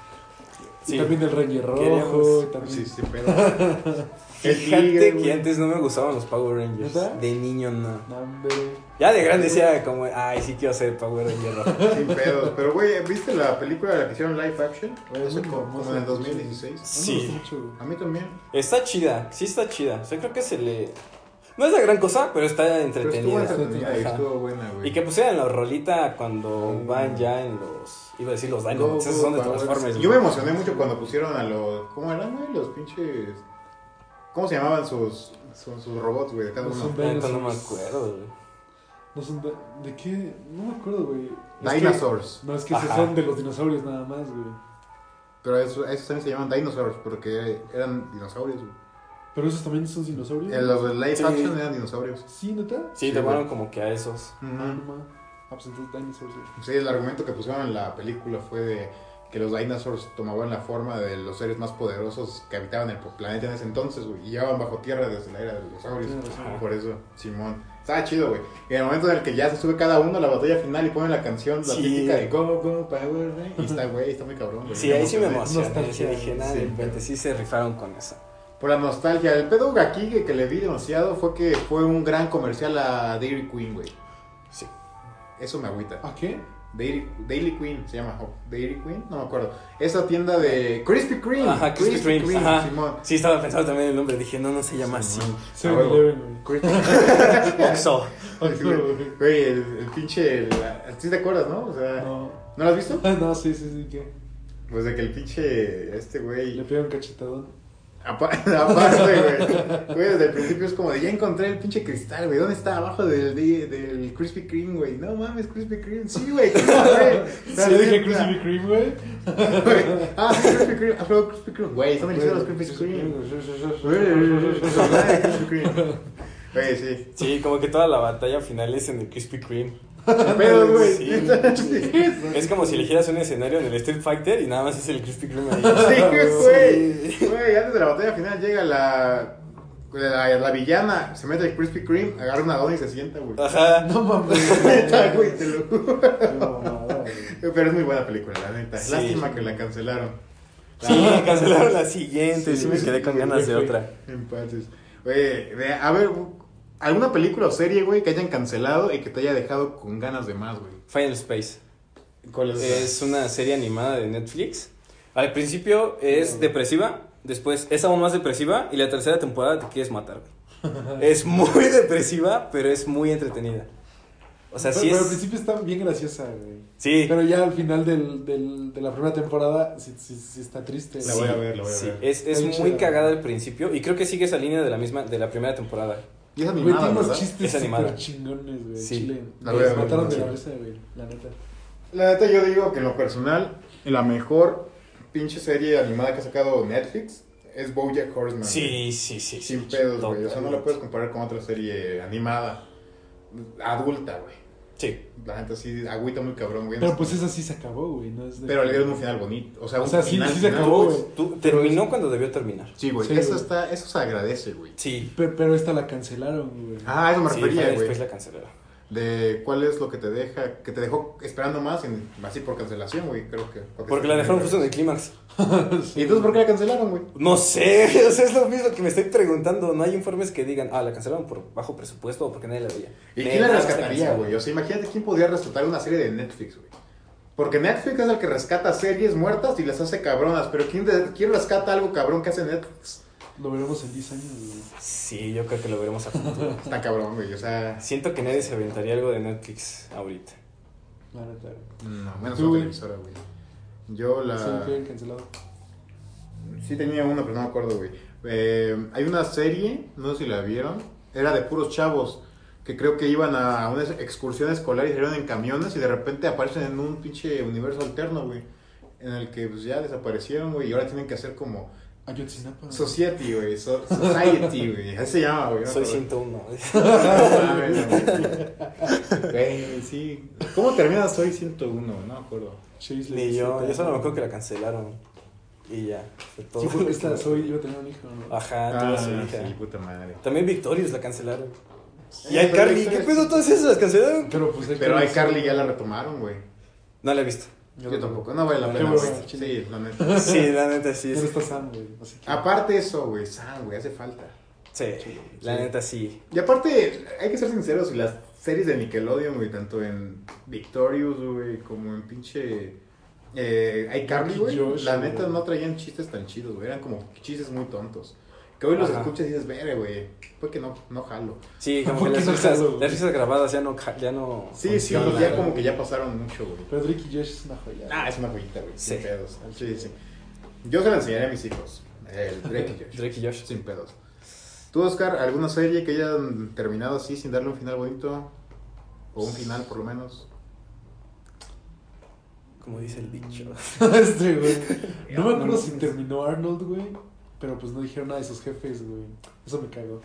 Y Sí. también el Ranger Rojo, y también... Sí, sí, pero. El Fíjate que antes no me gustaban los Power Rangers. De niño no. Hombre. Ya de grande decía como, ay, sí quiero ser Power Ranger rojo. Sin pedos. Pero, güey, ¿viste la película de la que hicieron live action? Muy como, en el mucho. 2016. A mí me Sí. A mí también. Está chida, sí está chida. O sea, creo que se le... No es la gran cosa, pero está Pero estuvo entretenida. y estuvo buena, güey. Y que pusieran la rolita cuando Mm. van ya en los... Iba a decir los Dinobots, esos son de. Transformers. Yo me emocioné mucho cuando pusieron a los. ¿Cómo eran, güey? Los pinches. ¿Cómo se llamaban sus, sus, sus robots, güey? De cada Los uno. neta no me acuerdo, güey. No son de... ¿De qué? No me acuerdo, güey. Es que- Dinosaurs. No, es que esos Ajá. son de los dinosaurios nada más, güey. Pero eso, esos también se llaman dinosaurs porque eran dinosaurios, güey. Pero esos también son dinosaurios. Eh, Los de live Sí. action eran dinosaurios. Sí, neta. Sí, Sí, tomaron güey. como que a esos. Ah, no ma. Ah, pues entonces dinosaurs. Sí, el argumento que pusieron en la película fue de que los dinosaurs tomaban la forma de los seres más poderosos que habitaban el planeta en ese entonces, güey. Y llevaban bajo tierra desde la era de los dinosaurios. Por eso, Simón. Estaba chido, güey. Y en el momento en el que ya se sube cada uno a la batalla final y ponen la canción, la Sí. típica de Go, Go, Power, güey. Y está, güey, está muy cabrón, güey. Sí, ahí sí me emocioné. Nostalgia. dije, nada, Sí. repente sí se rifaron con eso. Por la nostalgia. El pedo aquí que, que le vi demasiado fue que fue un gran comercial a Dairy Queen, güey. Sí. Eso me agüita. ¿A qué? Daily Queen se llama. o Dairy Queen, no me acuerdo. Esa tienda de Krispy Kreme. Ajá, Krispy Kreme. Ajá. Simón. Sí, estaba pensando también el nombre. Dije, no, no se llama así. Simón. Sí, A huevo. Eleven, güey. Krispy- Oxo. Güey, el, el pinche. el- ¿Sí te acuerdas, no? O sea, ¿no, No. lo has visto? No, sí, sí, sí, ¿qué? Pues de que el pinche. Este Le güey. pega un cachetadón. Apa- Aparte, güey. Güey, desde el principio es como de ya encontré el pinche cristal, güey. ¿Dónde está? Abajo del, de- del Krispy Kreme, güey. No mames, Krispy Kreme. Sí, güey. ¿qué güey? Sí, dije Krispy Kreme, güey. Ah, sí, Krispy Kreme. Ah, pero Krispy Kreme. Güey, están deliciosos los Krispy Kreme. Güey, sí. Sí, como que toda la batalla final es en el Krispy Kreme. Pero, güey. Sí. Sí, Es como si eligieras un escenario en el Street Fighter y nada más es el Krispy Kreme ahí. güey. Güey, antes de la batalla final llega la. La, la villana se mete el Krispy Kreme, agarra una dona y se sienta, güey. Ajá. No mames. Neta, güey, te lo juro. Güey. Pero es muy buena película, la neta. Sí. Lástima que la cancelaron. Sí, cancelaron la siguiente. Sí, Sí, me sí, quedé con sí, ganas de otra. Empates. Ve- a ver, ¿alguna película o serie, güey, que hayan cancelado y que te haya dejado con ganas de más, güey? Final Space. ¿Cuál es? Es una serie animada de Netflix. Al principio es depresiva, después es aún más depresiva y la tercera temporada te quieres matar. güey. Es muy depresiva, pero es muy entretenida. O sea, pero, sí pero al es... principio está bien graciosa, güey. Sí, Pero ya al final del, del, de la primera temporada sí, sí, sí está triste. La voy a ver, la voy a sí, ver. es, es muy cagada al principio y creo que sigue esa línea de la misma de la primera temporada. Y es Güey, animada, tiene unos chistes Es animada. súper chingones, güey. Sí. Chile. La mataron de la risa, güey. La neta. La neta, yo digo que en lo personal, la mejor pinche serie animada que ha sacado Netflix es Bojack Horseman. güey. Sí, sí, sí. Sin sí, pedos, güey. O sea, no lo puedes comparar con otra serie animada adulta, güey. Sí. La neta sí agüita muy cabrón, güey. Pero pues esa sí se acabó, güey. No es de- Pero le dieron un final bonito. O sea, O un sea, sí, final, sí se final, acabó, güey. güey. Tú, Pero terminó es- cuando debió terminar. Sí, güey. Sí, eso, güey. está, eso se agradece, güey. Sí. Pe- Pero, esta la cancelaron, güey. Ah, eso me Sí, refería, güey. Space la cancelaron. De cuál es lo que te deja, que te dejó esperando más, en- así por cancelación, güey, creo que. Porque la dejaron justo en el clímax. ¿Y entonces por qué la cancelaron, güey? No sé, o sea, es lo mismo que me estoy preguntando. No hay informes que digan, ah, la cancelaron por bajo presupuesto o porque nadie la veía. ¿Y quién la rescataría, güey? O sea, imagínate quién podría rescatar una serie de Netflix, güey. Porque Netflix es el que rescata series muertas y las hace cabronas. Pero ¿quién, de- quién rescata algo cabrón que hace Netflix? Lo veremos en 10 años, güey. Sí, yo creo que lo veremos a futuro. Está cabrón, güey. O sea, Siento que nadie se aventaría algo de Netflix ahorita. La neta, güey. no, menos una televisora, güey. Yo la. Sí, habían cancelado. Sí tenía una, pero no me acuerdo, güey. Eh, hay una serie, no sé si la vieron, era de puros chavos que creo que iban a una excursión escolar y salieron en camiones y de repente aparecen en un pinche universo alterno, güey. En el que pues ya desaparecieron, güey, y ahora tienen que hacer como Ayotzinapa. Society, güey. so- society, güey. Así se llama, güey. Soy me acuerdo. 101. No mames, güey. Güey, sí. ¿Cómo termina Soy 101? No me acuerdo. Chase Ni yo, yo solo me acuerdo que la cancelaron. Y ya, todo. Sí, porque esta soy, iba a tener un hijo, ¿no? Ajá, tuvo su hija. Ah, sí, puta madre. También Victorious la cancelaron. Y Eh, pero iCarly, ¿qué pedo todas esas las cancelaron? Pero pues hay Pero que- a Carly ya la retomaron, güey. No la he visto. Yo tampoco. No vale la bueno. Sí, la neta. Sí, la neta sí. Es- está Sam, güey. Así que... Aparte eso, güey. Sam, güey, hace falta. Sí, la neta sí. Y aparte, hay que ser sinceros, y las series de Nickelodeon, güey, tanto en Victorious, güey, como en pinche eh, iCarly, güey, la neta no traían chistes tan chidos, güey, eran como chistes muy tontos. Que hoy los Ajá. escuchas y dices, veré, güey, fue que no, no jalo. Sí, como ¿Por que las no risas, las risas grabadas ya no, ya no Sí, sí, ya como que ya pasaron mucho, güey. Pero Drake y Josh es una joya. Ah, es una joyita, güey, sin pedos. Sí, sí. Yo se la enseñaré a mis hijos, el Drake y Josh. Drake y Josh. Sin pedos. ¿Tú, Oscar, alguna serie que hayan terminado así sin darle un final bonito? O un final, por lo menos. Como dice el dicho. este, güey. No me No acuerdo si terminó Arnold, güey. Pero pues no dijeron nada de sus jefes, güey. Eso me cagó.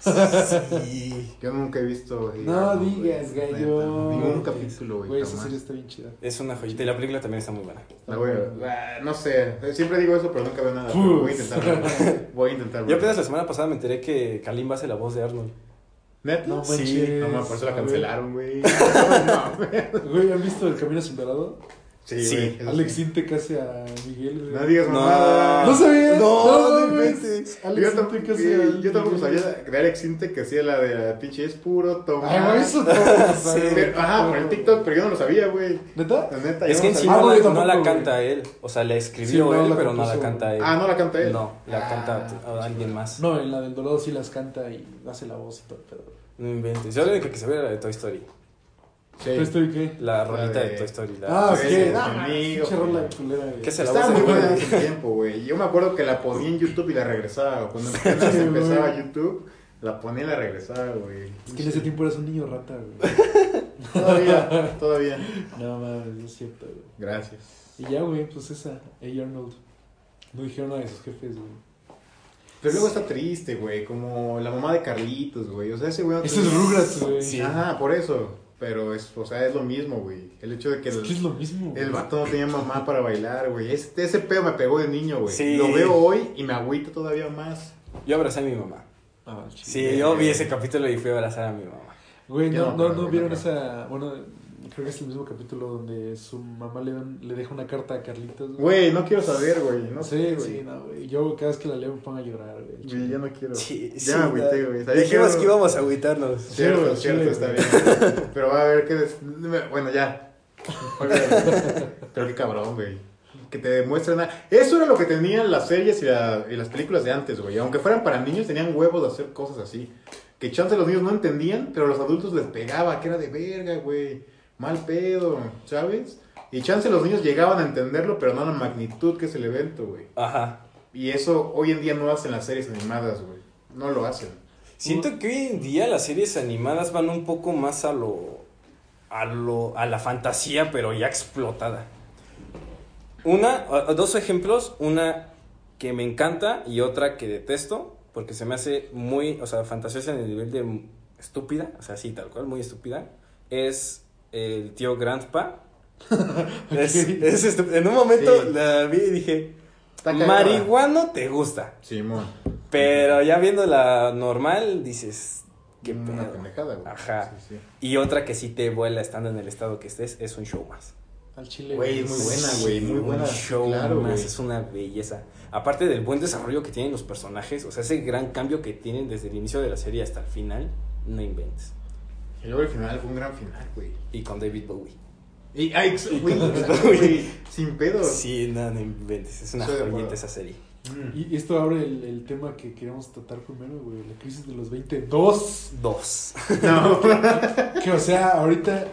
Sí. Yo nunca he visto. No digas, güey, gallo. Ningún capítulo, güey. Güey, esa serie está bien chida. Es una joyita y la película también está muy buena. La voy a- ah, no sé, siempre digo eso, pero nunca veo nada. Voy a intentarlo. Voy a intentarlo. Yo apenas la semana pasada me enteré que Kalimba hace la voz de Arnold. ¿Neta? No sí. manches. No, por eso la cancelaron, güey. No, güey. Güey, ¿han visto El Camino sin Dorado? Sí, Sí. güey. Alex sí. Inte casi a Miguel, güey. No digas No. mamada. ¿No? No, No, no mames. inventes. Alex Yo tampoco, casi güey, yo tampoco sabía de Alex Inte que hacía la de la pinche es puro tomar. Ay, güey, eso todo. Sí. Pero- Ajá, por el TikTok, pero yo no lo sabía, güey. ¿Neta? La neta, Es que no en sí sabía. Ah, no, güey, la- no la güey. canta él. O sea, la Sí, escribió no, él, la pero no compuso, la canta él. Ah, no la canta él. No, la Ah. canta a alguien más. No, en la del Dorado sí las canta y hace la voz y todo, pero... No inventes. Yo la única que se ve era la de Toy Story. Sí. ¿Pero estoy qué? La rolita de... de- Toy Story. la- Ah, ok. sí, Ah, rola culera, güey. ¿Qué se la Estaba muy buena en ese tiempo, güey. Yo me acuerdo que la ponía en YouTube y la regresaba. Cuando apenas empezaba. YouTube, la ponía y la regresaba, güey. Es que en ese tiempo eras un niño rata, güey. Todavía, todavía. No mames, no es cierto, güey. Gracias. Y ya, güey, pues esa, A. Arnold. No dijeron nada de sus jefes, güey. Pero luego está triste, güey. Como la mamá de Carlitos, güey. O sea, ese güey. Eso es Rugrats, güey. Sí. Ajá, por eso. Pero es, o sea, es lo mismo, güey. El hecho de que Es el, que es lo mismo. el vato no tenía mamá para bailar, güey. Este, ese pedo me pegó de niño, güey. Sí. Lo veo hoy y me agüita todavía más. Yo abracé a mi mamá. Chido. Sí, yo vi ese capítulo y fui a abrazar a mi mamá. Güey, no, no no, no vieron esa. Bueno, creo que es el mismo capítulo donde su mamá le, dan- le deja una carta a Carlitos. Güey, no quiero saber, güey. No sí, sé, sí, güey. no, güey. Yo cada vez que la leo me pongo a llorar, güey. Güey, ya no quiero. Sí, ya sí, me agüité, güey. Dijimos que íbamos a agüitarnos. Cierto, cierto, está güey. bien. Pero va a ver que... des- Bueno, ya. Pero qué cabrón, güey. Que te demuestren... a- Eso era lo que tenían las series y, la- y las películas de antes, güey. Aunque fueran para niños, tenían huevos de hacer cosas así. Que chance los niños no entendían, pero los adultos les pegaba, que era de verga, güey. Mal pedo, ¿sabes? Y chance los niños llegaban a entenderlo, pero no a la magnitud que es el evento, güey. Ajá. Y eso hoy en día no hacen las series animadas, güey. No lo hacen. Siento que hoy en día las series animadas van un poco más a lo. a lo. a la fantasía, pero ya explotada. Una, dos ejemplos, una que me encanta y otra que detesto, porque se me hace muy, o sea, fantasiosa en el nivel de estúpida, o sea, sí, tal cual, muy estúpida, es el tío Grandpa. es, en un momento Sí. la vi y dije, marihuano te gusta. Simón. Pero ya viendo la normal, dices, qué Una pendejada, güey. Ajá. Sí, sí. Y otra que sí te vuela estando en el estado que estés, es un show más. Al chile. Güey, es muy buena, güey, muy buena. Un show Claro, más, güey. es una belleza. Aparte del buen desarrollo que tienen los personajes, o sea, ese gran cambio que tienen desde el inicio de la serie hasta el final, no inventes. Y luego el final fue un gran final, güey. Y con David Bowie. Y, ex- güey, güey, sin pedo. Sí, no, no inventes, es una de joyita esa serie. Mm. Y esto abre el, el tema que queríamos tratar primero, güey. La crisis de los 22. Dos. No. Que, o sea, ahorita,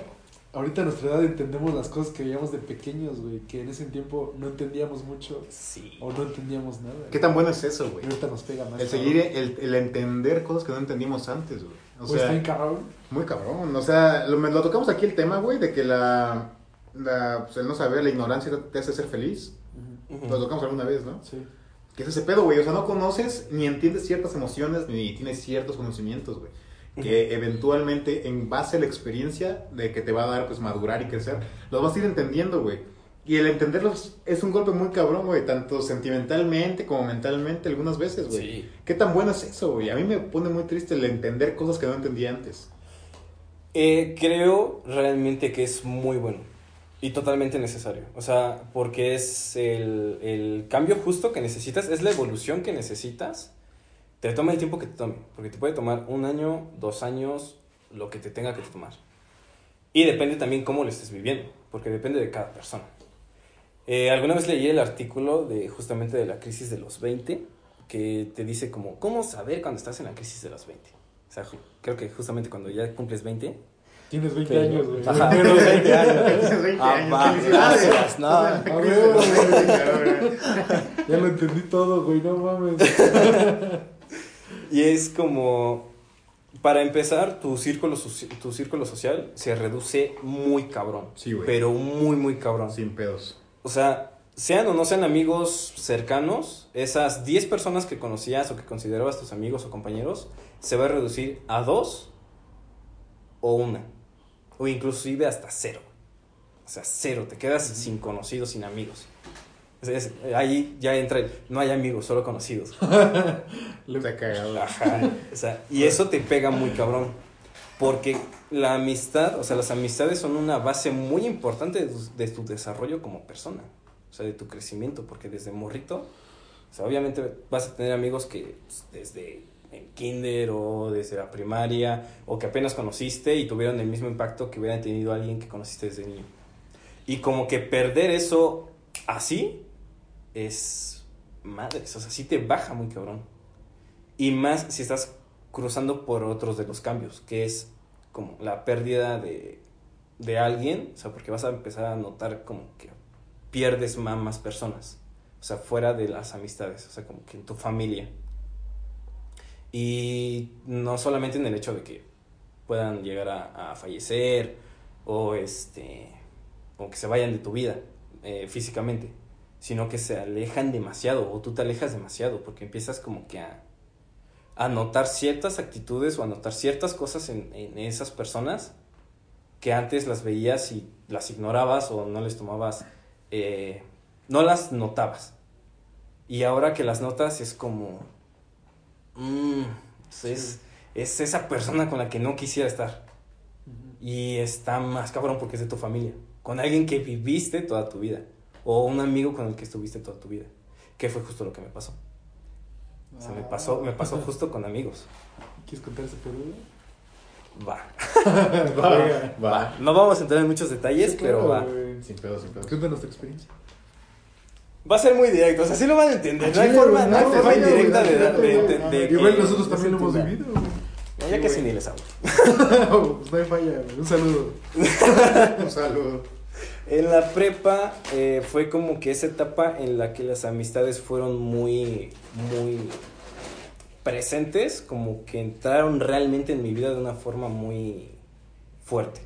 ahorita a nuestra edad entendemos las cosas que veíamos de pequeños, güey. Que en ese tiempo no entendíamos mucho Sí. o no entendíamos nada. ¿Qué tan bueno es eso, Y güey? ahorita nos pega más. El seguir, el, el entender cosas que no entendimos antes, güey. O Pues sea, cabrón. muy cabrón. O sea, lo, me- lo tocamos aquí el tema, güey, de que la, la pues, el no saber, la ignorancia te, hace ser feliz. Lo tocamos alguna vez, ¿no? Sí. Que es ese pedo, güey. O sea, no conoces ni entiendes ciertas emociones ni tienes ciertos conocimientos, güey. Que eventualmente, en base a la experiencia de que te va a dar, pues, madurar y crecer, los vas a ir entendiendo, güey. Y el entenderlos es un golpe muy cabrón, güey. Tanto sentimentalmente como mentalmente, algunas veces, güey. Sí. ¿Qué tan bueno es eso, güey? A mí me pone muy triste el entender cosas que no entendía antes. Eh, creo realmente que es muy bueno y totalmente necesario. O sea, porque es el, el cambio justo que necesitas, es la evolución que necesitas. Te toma el tiempo que te tome, porque te puede tomar un año, dos años, lo que te tenga que tomar. Y depende también cómo lo estés viviendo, porque depende de cada persona. Eh, alguna vez leí el artículo de justamente de la crisis de los 20, que te dice como, ¿cómo saber cuando estás en la crisis de los 20? O sea, creo que justamente cuando ya cumples 20, Tienes 20 Pero- años, güey. Ajá, tienes 20 años. Tienes 20 Ah, años, felicidades. gracias, no. A ver, los güey. 20, cabrón. Ya lo entendí todo, güey. No mames. Y es como, para empezar, tu círculo, tu círculo social se reduce muy cabrón. Sí, güey. Pero muy, muy cabrón. Sin pedos. O sea, sean o no sean amigos cercanos, esas 10 personas que conocías o que considerabas tus amigos o compañeros, se va a reducir a dos o una. O inclusive hasta cero. O sea, cero. Te quedas sin conocidos, sin amigos. Es- es- ahí ya entra el, no hay amigos, solo conocidos. Ajá. O sea, y eso te pega muy cabrón. Porque la amistad, o sea, las amistades son una base muy importante de tu, de tu desarrollo como persona. O sea, de tu crecimiento. Porque desde morrito, o sea, obviamente vas a tener amigos que pues, desde el kinder o desde la primaria o que apenas conociste y tuvieron el mismo impacto que hubieran tenido alguien que conociste desde niño. Y como que perder eso así es madres, o sea, sí te baja muy cabrón. Y más si estás cruzando por otros de los cambios, que es como la pérdida de, de alguien, o sea, porque vas a empezar a notar como que pierdes más, personas, o sea, fuera de las amistades, o sea, como que en tu familia. Y no solamente en el hecho de que puedan llegar a, a fallecer o este o que se vayan de tu vida eh, físicamente, sino que se alejan demasiado o tú te alejas demasiado porque empiezas como que a, a notar ciertas actitudes o a notar ciertas cosas en, en esas personas que antes las veías y las ignorabas o no les tomabas, eh, no las notabas. Y ahora que las notas es como, mm, es, es esa persona con la que no quisiera estar. Y está más cabrón porque es de tu familia. Con alguien que viviste toda tu vida. O un amigo con el que estuviste toda tu vida. Que fue justo lo que me pasó. O sea, me pasó, me pasó justo con amigos. ¿Quieres contar ese periodo? Va. Va, va. No vamos a entrar en muchos detalles, Sí, pero claro, va. Sin pedo, sin pedo. Cuéntanos tu experiencia. Va a ser muy directo, o sea, sí lo van a entender. No hay forma, no hay indirecta de, Igual que- nosotros también lo hemos vivido, ya casi ni les hablo. pues no hay falla, güey. Un saludo. Un saludo. En la prepa eh, fue como que esa etapa en la que las amistades fueron muy, muy presentes, como que entraron realmente en mi vida de una forma muy fuerte.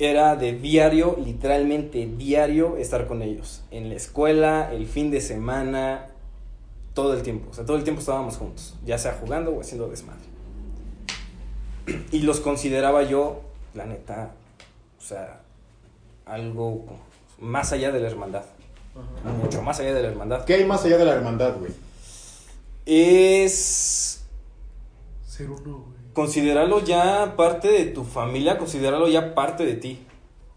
Era de diario, literalmente diario, estar con ellos. En la escuela, el fin de semana, todo el tiempo. O sea, todo el tiempo estábamos juntos, ya sea jugando o haciendo desmadre. Y los consideraba yo, la neta, o sea, algo más allá de la hermandad. Mucho más allá de la hermandad. ¿Qué hay más allá de la hermandad, güey? Es Ser uno, güey. considerarlo ya parte de tu familia, considerarlo ya parte de ti.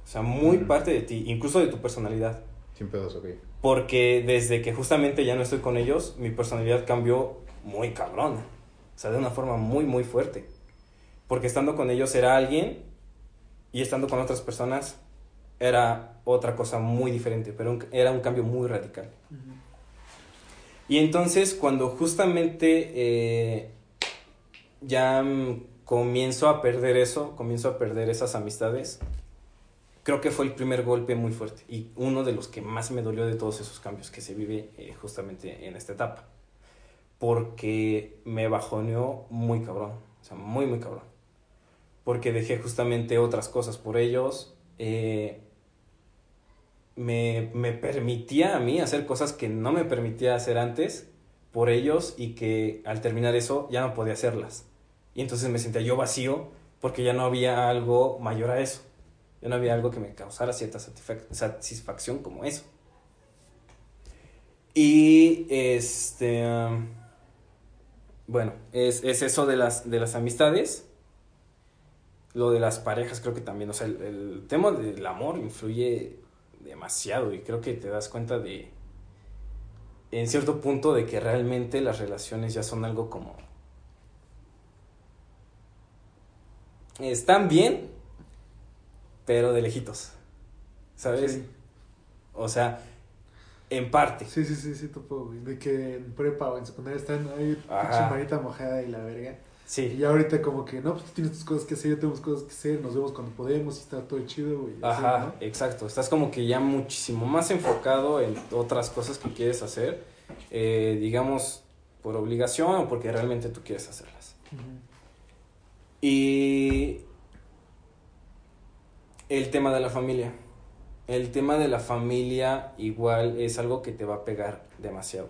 O sea, muy Mm. parte de ti, incluso de tu personalidad. Sin pedos, ok. Porque desde que justamente ya no estoy con ellos, mi personalidad cambió muy cabrona. O sea, de una forma muy, muy fuerte. Porque estando con ellos era alguien y estando con otras personas era otra cosa muy diferente, pero un- era un cambio muy radical. Y entonces cuando justamente eh, ya mm, comienzo a perder eso, comienzo a perder esas amistades, creo que fue el primer golpe muy fuerte y uno de los que más me dolió de todos esos cambios que se vive eh, justamente en esta etapa. Porque me bajoneó muy cabrón, o sea, muy, muy cabrón. Porque dejé justamente otras cosas por ellos. eh, me, me permitía a mí hacer cosas que no me permitía hacer antes por ellos y que al terminar eso ya no podía hacerlas. Y entonces me sentía yo vacío porque ya no había algo mayor a eso. Ya no había algo que me causara cierta satisfac- satisfacción como eso. Y este. bueno, es, es eso de las, de las amistades. Lo de las parejas, creo que también. O sea, el, el tema del amor influye demasiado y creo que te das cuenta de. En cierto punto, de que realmente las relaciones ya son algo como. Están bien, pero de lejitos. ¿Sabes? Sí. O sea, en parte. Sí, sí, sí, sí, topo, güey. De que en prepa o en secundaria están ahí, marita mojada y la verga. Y Sí. ya ahorita como que, no, pues tú tienes tus cosas que hacer, yo tengo cosas que hacer, nos vemos cuando podemos y está todo chido, güey. así, Ajá, ¿no? exacto. Estás como que ya muchísimo más enfocado en otras cosas que quieres hacer, eh, digamos, por obligación o porque realmente tú quieres hacerlas. Y el tema de la familia. el tema de la familia igual es algo que te va a pegar demasiado.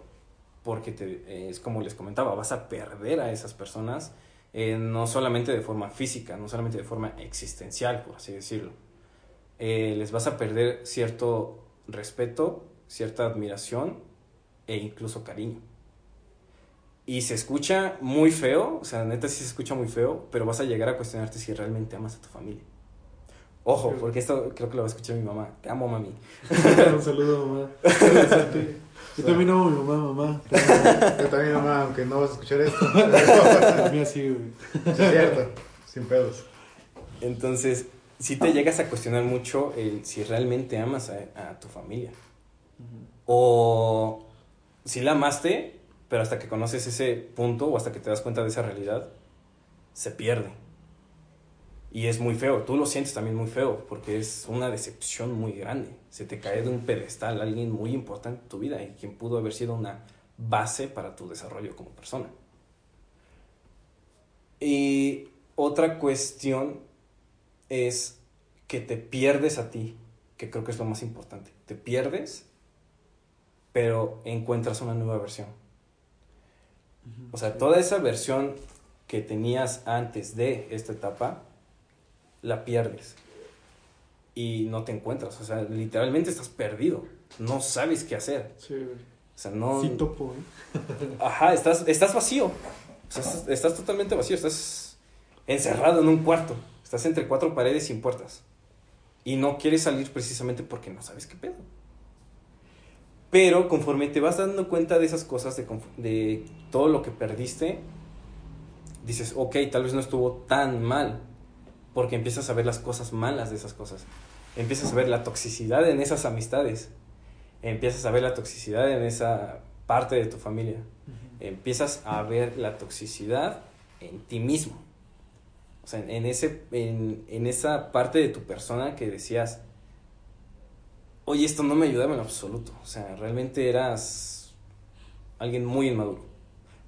Porque te, es como les comentaba, vas a perder a esas personas, eh, no solamente de forma física, no solamente de forma existencial, por así decirlo. Eh, les vas a perder cierto respeto, cierta admiración e incluso cariño. Y se escucha muy feo, o sea, neta sí se escucha muy feo, pero vas a llegar a cuestionarte si realmente amas a tu familia. Ojo, porque esto creo que lo va a escuchar mi mamá. Te amo, mami. Un saludo, mamá. Yo también amo a mi mamá, mamá. Yo también, mamá, aunque no vas a escuchar esto. A mí así, güey. Es cierto, sin pedos. Entonces, si te llegas a cuestionar mucho el si realmente amas a, a tu familia. O si la amaste, pero hasta que conoces ese punto o hasta que te das cuenta de esa realidad, se pierde. Y es muy feo, tú lo sientes también muy feo, porque es una decepción muy grande. Se te cae de un pedestal alguien muy importante en tu vida y quien pudo haber sido una base para tu desarrollo como persona. Y otra cuestión es que te pierdes a ti, que creo que es lo más importante. Te pierdes, pero encuentras una nueva versión. O sea, toda esa versión que tenías antes de esta etapa, la pierdes. Y no te encuentras. O sea, literalmente estás perdido. No sabes qué hacer. Sí, güey. O sea, no... Sí topo, ¿eh? Ajá, estás, estás vacío. O sea, estás, estás totalmente vacío. Estás encerrado en un cuarto. Estás entre cuatro paredes sin puertas. Y no quieres salir precisamente porque no sabes qué pedo. Pero conforme te vas dando cuenta de esas cosas, de, de todo lo que perdiste, dices, ok, tal vez no estuvo tan mal. Porque empiezas a ver las cosas malas de esas cosas. Empiezas a ver la toxicidad en esas amistades. Empiezas a ver la toxicidad en esa parte de tu familia. Empiezas a ver la toxicidad en ti mismo. O sea, en, ese, en, en esa parte de tu persona que decías, oye, esto no me ayudaba en absoluto. O sea, realmente eras alguien muy inmaduro.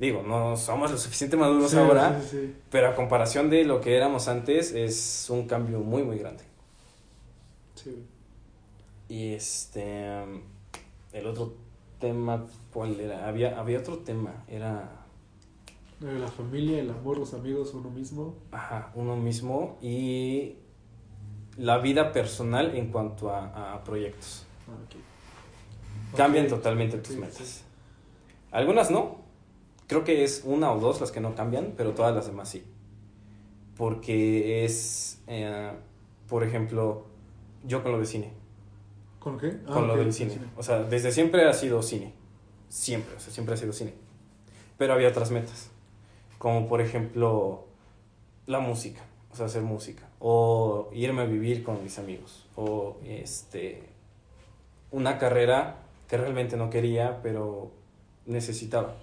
Digo, no somos lo suficiente maduros Sí, ahora, sí, sí. pero a comparación de lo que éramos antes, es un cambio muy, muy grande. Sí. Y este. El otro tema, ¿cuál era? Había, había otro tema, era. Eh, La familia, el amor, los amigos, uno mismo. Ajá, uno mismo y la vida personal en cuanto a, a proyectos. Ah, ok. Cambian Ok. totalmente tus Sí, metas. Algunas no. Creo que es una o dos las que no cambian, pero todas las demás sí. Porque es, eh, por ejemplo, yo con lo de cine. ¿Con qué? Ah, con lo del cine. O sea, desde siempre ha sido cine. Siempre, o sea, siempre ha sido cine. Pero había otras metas. Como por ejemplo, la música. O sea, hacer música. O irme a vivir con mis amigos. O este. Una carrera que realmente no quería, pero necesitaba.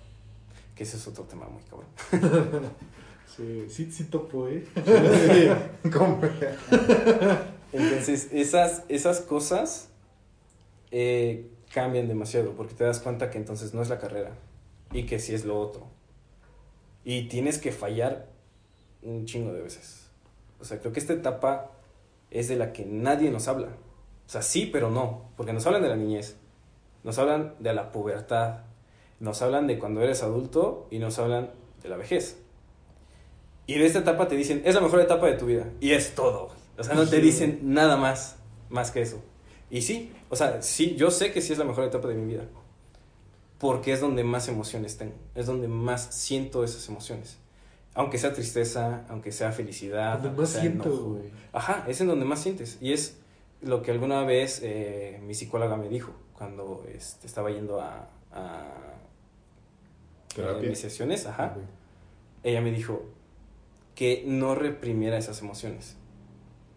Que ese es otro tema muy cabrón. Sí, sí, sí topo, ¿eh? Entonces, esas, esas cosas eh, cambian demasiado porque te das cuenta que entonces no es la carrera y que sí es lo otro. Y tienes que fallar un chingo de veces. O sea, creo que esta etapa es de la que nadie nos habla. O sea, sí, pero no, porque nos hablan de la niñez, nos hablan de la pubertad, nos hablan de cuando eres adulto y nos hablan de la vejez. Y de esta etapa te dicen, es la mejor etapa de tu vida. Y es todo. O sea, no te dicen nada más, más que eso. Y sí, o sea, sí, yo sé que sí es la mejor etapa de mi vida. Porque es donde más emociones tengo. Es donde más siento esas emociones. Aunque sea tristeza, aunque sea felicidad. Donde más sea siento, enojo. güey. Ajá, es en donde más sientes. Y es lo que alguna vez eh, mi psicóloga me dijo cuando este, estaba yendo a, a Terapia. mis sesiones. Ajá. Ella me dijo que no reprimiera esas emociones.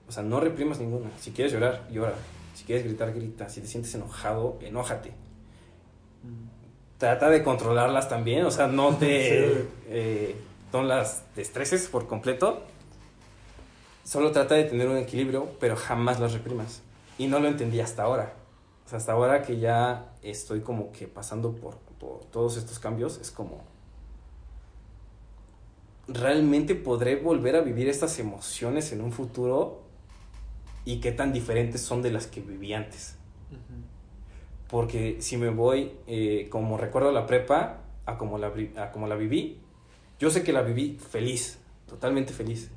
O sea, no reprimas ninguna. Si quieres llorar, llora. Si quieres gritar, grita. Si te sientes enojado, enójate. Trata de controlarlas también. O sea, no te... Sí. eh, no las destreses por completo. Solo trata de tener un equilibrio, pero jamás las reprimas. Y no lo entendí hasta ahora. O sea, hasta ahora que ya estoy como que pasando por, por todos estos cambios, es como... ¿Realmente podré volver a vivir estas emociones en un futuro? y qué tan diferentes son de las que viví antes. Porque si me voy, eh, como recuerdo la prepa, a como la, a como la viví, yo sé que la viví feliz, totalmente feliz.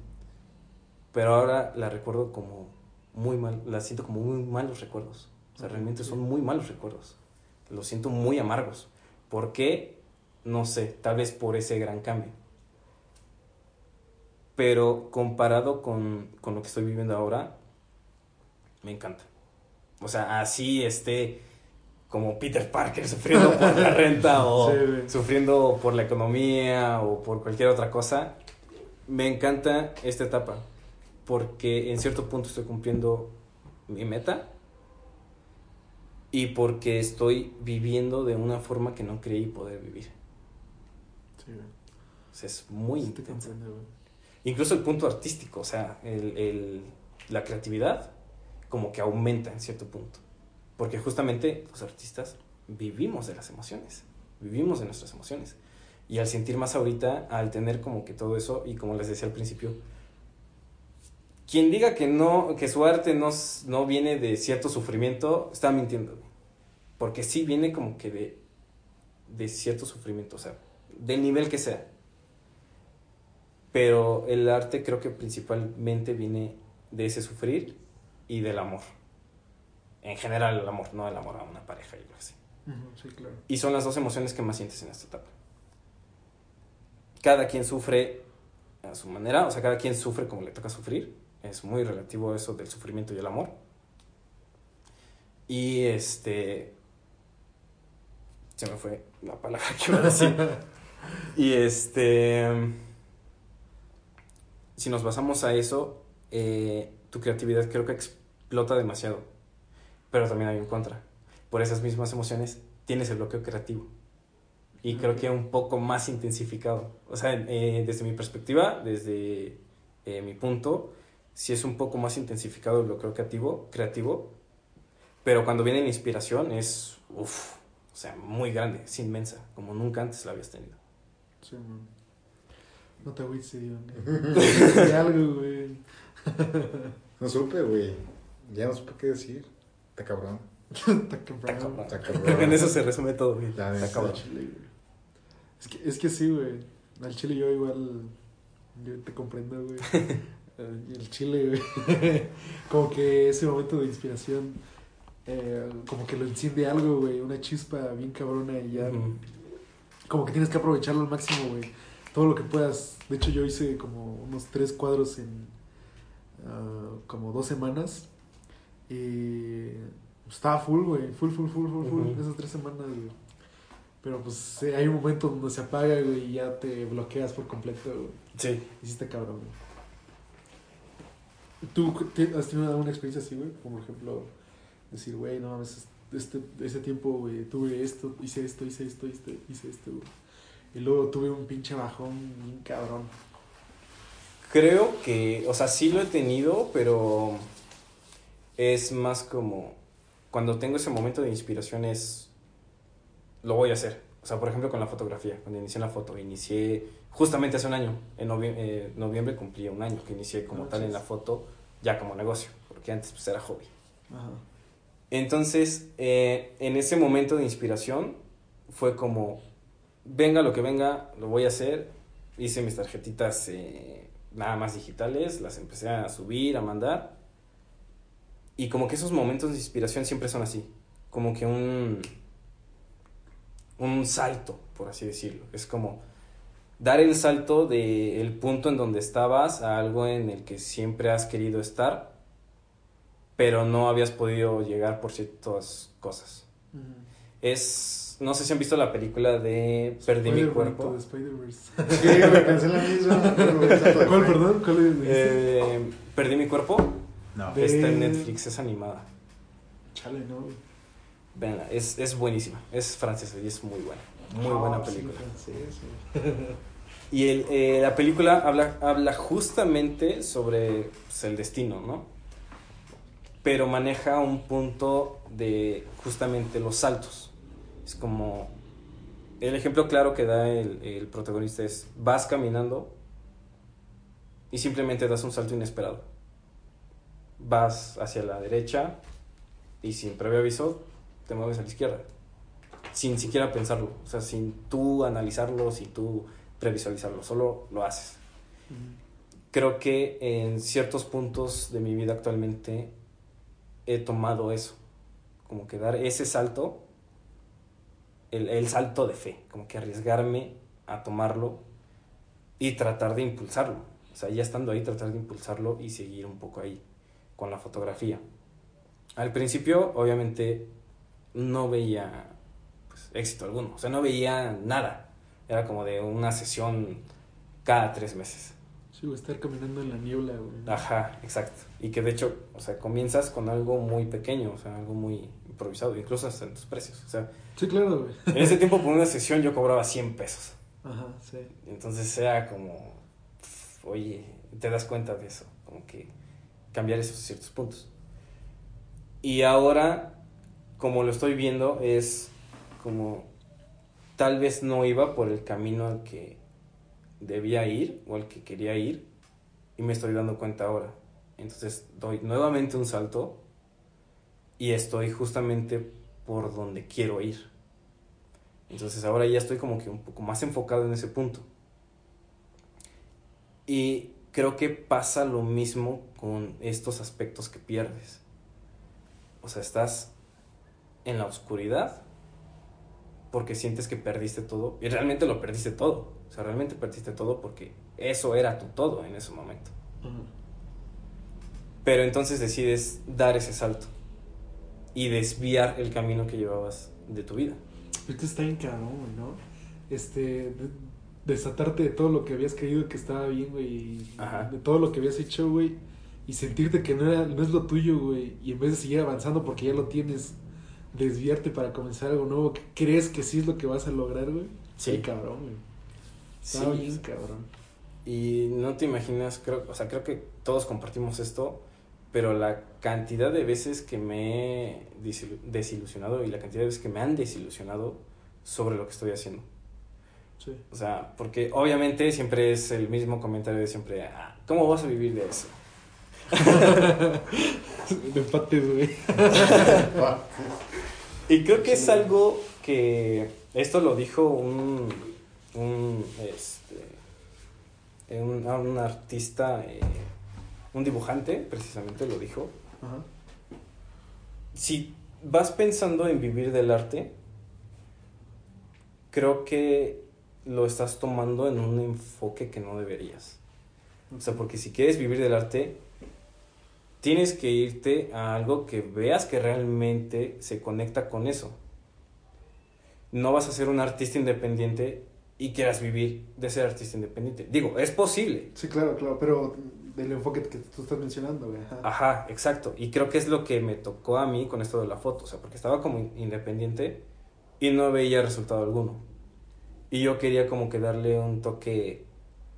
Pero ahora la recuerdo como muy mal, la siento como muy malos recuerdos. O sea, realmente son muy malos recuerdos. Los siento muy amargos. ¿Por qué? No sé, tal vez por ese gran cambio. Pero comparado con, con lo que estoy viviendo ahora, me encanta. O sea, así esté como Peter Parker sufriendo por la renta o Sí, sufriendo por la economía o por cualquier otra cosa. Me encanta esta etapa porque en cierto punto estoy cumpliendo mi meta y porque estoy viviendo de una forma que no creí poder vivir. Sí, güey. O sea, es muy Sí intenso. Incluso el punto artístico, o sea, el, el- la creatividad como que aumenta en cierto punto. Porque justamente los artistas vivimos de las emociones, vivimos de nuestras emociones. Y al sentir más ahorita, al tener como que todo eso, y como les decía al principio, quien diga que no, que su arte no, no viene de cierto sufrimiento, está mintiendo. Porque sí viene como que de, de cierto sufrimiento, o sea, del nivel que sea. Pero el arte creo que principalmente viene de ese sufrir y del amor. En general el amor, no el amor a una pareja y algo así. Sí, claro. Y son las dos emociones que más sientes en esta etapa. Cada quien sufre a su manera, o sea, cada quien sufre como le toca sufrir. Es muy relativo eso del sufrimiento y el amor. Y este. Se me fue la palabra que iba a decir. y este. Si nos basamos a eso, eh, tu creatividad creo que explota demasiado. Pero también hay un contra por esas mismas emociones, tienes el bloqueo creativo. Y creo que un poco más intensificado. O sea, eh, desde mi perspectiva, desde eh, mi punto, sí es un poco más intensificado el bloqueo creativo, creativo. Pero cuando viene la inspiración es, uff, o sea, muy grande, es inmensa, como nunca antes la habías tenido. Sí, man. No te agüites, Iván. Di algo, güey. No supe, güey. Ya no supe qué decir. Está cabrón. Está cabrón. Está cabrón. Está cabrón. Creo que en eso se resume todo, güey. Está cabrón. Chile, güey. Es que, es que sí, güey. Al chile yo igual. Yo te comprendo, güey. Eh, el chile, güey. como que ese momento de inspiración. Eh, como que lo enciende algo, güey. Una chispa bien cabrona y ya. Como que tienes que aprovecharlo al máximo, güey. Todo lo que puedas. De hecho, yo hice como unos tres cuadros en ah, como dos semanas. Y estaba full, güey. Full, full, full, full, full. Esas tres semanas, güey. Pero pues eh, hay un momento donde se apaga, güey, y ya te bloqueas por completo, güey. Sí. Está cabrón, güey. ¿Tú te- has tenido alguna experiencia así, güey? Como por ejemplo, decir, güey, no mames, este, este tiempo, güey, tuve esto, hice esto, hice esto, hice, hice esto, güey. Y luego tuve un pinche bajón bien cabrón. Creo que, o sea, sí lo he tenido, pero es más como cuando tengo ese momento de inspiración es lo voy a hacer. O sea, por ejemplo, con la fotografía, cuando inicié la foto, inicié justamente hace un año, en novie- eh, noviembre cumplía un año que inicié como Ah, tal en la foto, ya como negocio, porque antes pues era hobby. Ajá. Entonces, eh, en ese momento de inspiración fue como, venga lo que venga, lo voy a hacer. Hice mis tarjetitas eh, nada más digitales, las empecé a subir, a mandar. Y como que esos momentos de inspiración siempre son así, como que un, un salto, por así decirlo. Es como dar el salto del punto en donde estabas a algo en el que siempre has querido estar pero no habías podido llegar por ciertas cosas. Es, no sé si han visto la película de Perdí mi cuerpo. de Spider-Verse. Sí, me pensé la misma. pero ¿Cuál, perdón? ¿Cuál le dijiste? Eh, Perdí mi cuerpo, No. Está en Netflix, es animada. Chale, no. Véanla, es, es buenísima, es francesa y es muy buena, muy buena sí, película. güey. Y el, eh, la película habla, habla justamente sobre pues, el destino, ¿no? Pero maneja un punto de justamente los saltos. Es como... El ejemplo claro que da el, el protagonista es, vas caminando y simplemente das un salto inesperado. vas hacia la derecha y sin previo aviso te mueves a la izquierda. Sin siquiera pensarlo, o sea, sin tú analizarlo, sin tú previsualizarlo, solo lo haces. Creo que en ciertos puntos de mi vida actualmente he tomado eso, como que dar ese salto, el, el salto de fe, como que arriesgarme a tomarlo y tratar de impulsarlo. O sea, ya estando ahí, tratar de impulsarlo y seguir un poco ahí con la fotografía. Al principio, obviamente, no veía pues, éxito alguno. O sea, no veía nada. Era como de una sesión cada tres meses. Sí, güey, estar caminando en la niebla, güey. Ajá, exacto. Y que de hecho, o sea, comienzas con algo muy pequeño, o sea, algo muy improvisado, incluso hasta en tus precios. O sea, Sí, claro, güey. en ese tiempo por una sesión yo cobraba 100 pesos. Ajá, sí. Entonces era como, oye, te das cuenta de eso, como que cambiar esos ciertos puntos. Y ahora, como lo estoy viendo, es como tal vez no iba por el camino al que debía ir o al que quería ir y me estoy dando cuenta ahora. Entonces doy nuevamente un salto y estoy justamente por donde quiero ir. Entonces ahora ya estoy como que un poco más enfocado en ese punto. Y creo que pasa lo mismo con estos aspectos que pierdes. O sea, estás en la oscuridad porque sientes que perdiste todo y realmente lo perdiste todo. O sea, realmente perdiste todo porque eso era tu todo en ese momento. Pero entonces decides dar ese salto y desviar el camino que llevabas de tu vida. Esto está bien cabrón, ¿no? Este, de- desatarte de todo lo que habías creído que estaba bien, güey, de todo lo que habías hecho, güey, y sentirte que no, era, no es lo tuyo, güey, y en vez de seguir avanzando porque ya lo tienes, desviarte para comenzar algo nuevo que crees que sí es lo que vas a lograr, güey. Sí. Cabrón, güey. Bien cabrón. Y no te imaginas, creo, o sea, creo que todos compartimos esto, pero la cantidad de veces que me he desilu- desilusionado y la cantidad de veces que me han desilusionado sobre lo que estoy haciendo. Sí. O sea, porque obviamente siempre es el mismo comentario de siempre, "Ah, ¿cómo vas a vivir de eso? De empates, güey. Y creo que es algo que esto lo dijo un un este un, un artista eh, un dibujante precisamente lo dijo Ajá. si vas pensando en vivir del arte creo que lo estás tomando en un enfoque que no deberías o sea porque si quieres vivir del arte tienes que irte a algo que veas que realmente se conecta con eso. No vas a ser un artista independiente y quieras vivir de ser artista independiente. Digo, es posible. Sí, claro, claro, pero del enfoque que tú estás mencionando, güey. Ajá. Ajá, exacto. Y creo que es lo que me tocó a mí con esto de la foto. O sea, porque estaba como independiente y no veía resultado alguno. Y yo quería como que darle un toque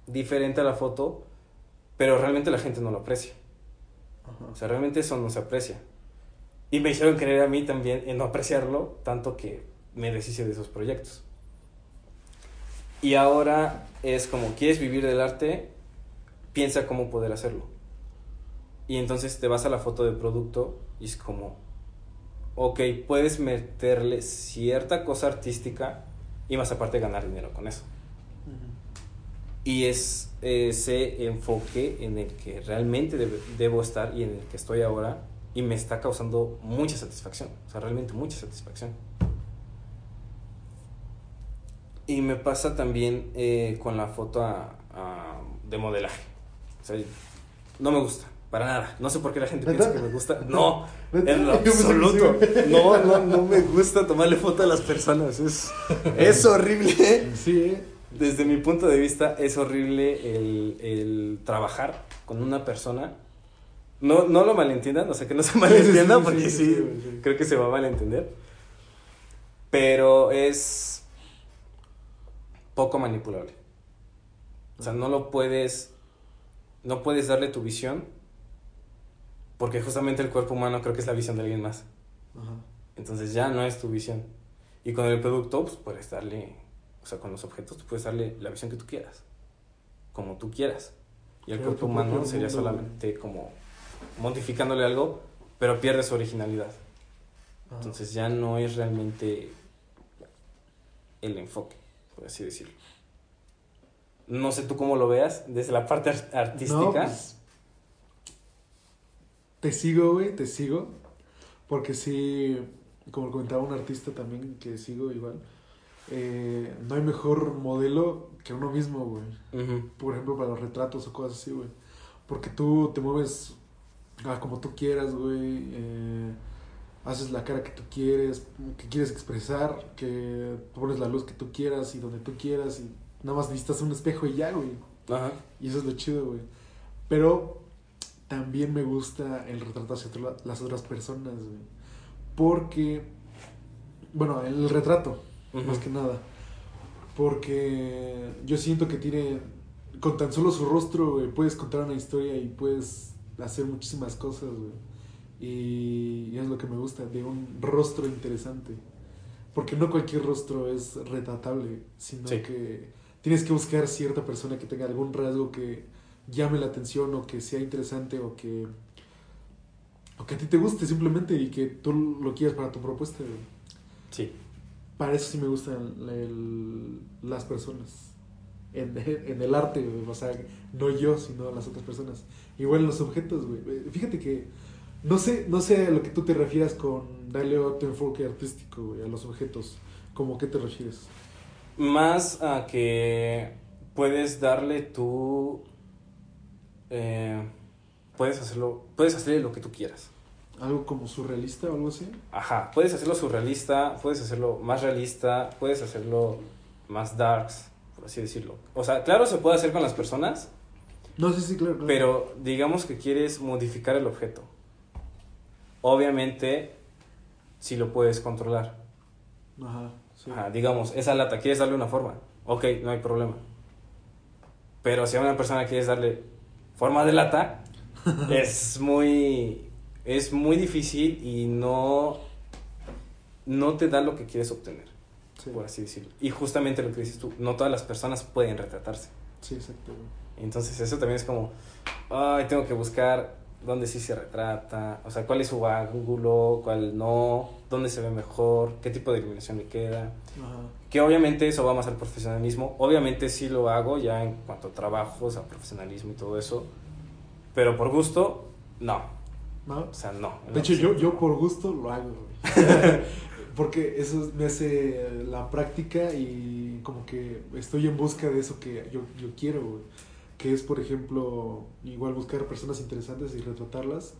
diferente a la foto, pero realmente la gente no lo aprecia. Ajá. O sea, realmente eso no se aprecia. Y me hicieron creer a mí también en no apreciarlo, tanto que me deshice de esos proyectos. Y ahora es como, ¿quieres vivir del arte? Piensa cómo poder hacerlo. Y entonces te vas a la foto de producto y es como, ok, puedes meterle cierta cosa artística y más aparte ganar dinero con eso. Y es ese enfoque en el que realmente debe- debo estar y en el que estoy ahora y me está causando mucha satisfacción, o sea, realmente mucha satisfacción. Y me pasa también eh, con la foto a- a- de modelaje. O sea, no me gusta, para nada. No sé por qué la gente piensa que me gusta. No, en lo absoluto. No, no, no me gusta tomarle foto a las personas. Es, es horrible. Sí, ¿eh? Desde mi punto de vista es horrible el, el trabajar con una persona. No, no lo malentiendan, o sea que no se malentienda porque sí. creo que se va a malentender. Pero es poco manipulable. O sea, no lo puedes, no puedes darle tu visión porque justamente el cuerpo humano creo que es la visión de alguien más. Ajá. Entonces ya no es tu visión. Y con el producto, pues puedes darle, o sea, con los objetos, tú puedes darle la visión que tú quieras, como tú quieras. Y el Crear cuerpo humano sería solamente como modificándole algo, pero pierde su originalidad. Ajá. Entonces ya no es realmente el enfoque, por así decirlo. No sé tú cómo lo veas desde la parte ar- artística. No, pues, te sigo, güey, te sigo. Porque sí, como comentaba un artista también que sigo igual, eh, no hay mejor modelo que uno mismo, güey. Por ejemplo, para los retratos o cosas así, güey. Porque tú te mueves ah, como tú quieras, güey. eh, haces la cara que tú quieres, que quieres expresar, que pones la luz que tú quieras y donde tú quieras y nada más necesitas un espejo y ya, güey. Ajá. Y eso es lo chido, güey. Pero también me gusta el retrato hacia otro- las otras personas, güey. Porque, bueno, el retrato, más que nada. Porque yo siento que tiene, con tan solo su rostro, güey, puedes contar una historia y puedes hacer muchísimas cosas, güey. Y, y es lo que me gusta, de un rostro interesante. Porque no cualquier rostro es retratable, sino Sí. que tienes que buscar cierta persona que tenga algún rasgo que llame la atención o que sea interesante o que o que a ti te guste simplemente y que tú lo quieras para tu propuesta. Sí. Para eso sí me gustan el- las personas. En, en el arte. O sea, no yo, sino las otras personas. Igual en los objetos, güey. Fíjate que no sé, no sé a lo que tú te refieras con darle otro enfoque artístico, güey, a los objetos. ¿Cómo qué te refieres? Más a que puedes darle tú. eh, puedes hacerlo. Puedes hacerle lo que tú quieras. ¿Algo como surrealista o algo así? Ajá. Puedes hacerlo surrealista, puedes hacerlo más realista, puedes hacerlo más darks, por así decirlo. O sea, claro, se puede hacer con las personas, No, sí, sí, claro. claro. pero digamos que quieres modificar el objeto. Obviamente, si lo puedes controlar. Ajá, sí. Ajá, digamos, esa lata, quieres darle una forma. Ok, no hay problema. Pero si a una persona quieres darle forma de lata, es muy. Es muy difícil y no. No te da lo que quieres obtener, Sí, por así decirlo. Y justamente lo que dices tú, no todas las personas pueden retratarse. sí, exacto. Entonces, eso también es como. Ay, tengo que buscar dónde sí se retrata. O sea, cuál es su ángulo, cuál no, dónde se ve mejor, qué tipo de iluminación le queda. Ajá. Que obviamente eso va más al profesionalismo. Obviamente sí lo hago ya en cuanto a trabajos, a profesionalismo y todo eso. Pero por gusto, no. ¿No? O sea, no. De hecho, yo, yo por gusto lo hago. Porque eso me hace la práctica y como que estoy en busca de eso que yo, yo quiero, güey. Que es, por ejemplo, igual buscar personas interesantes y retratarlas.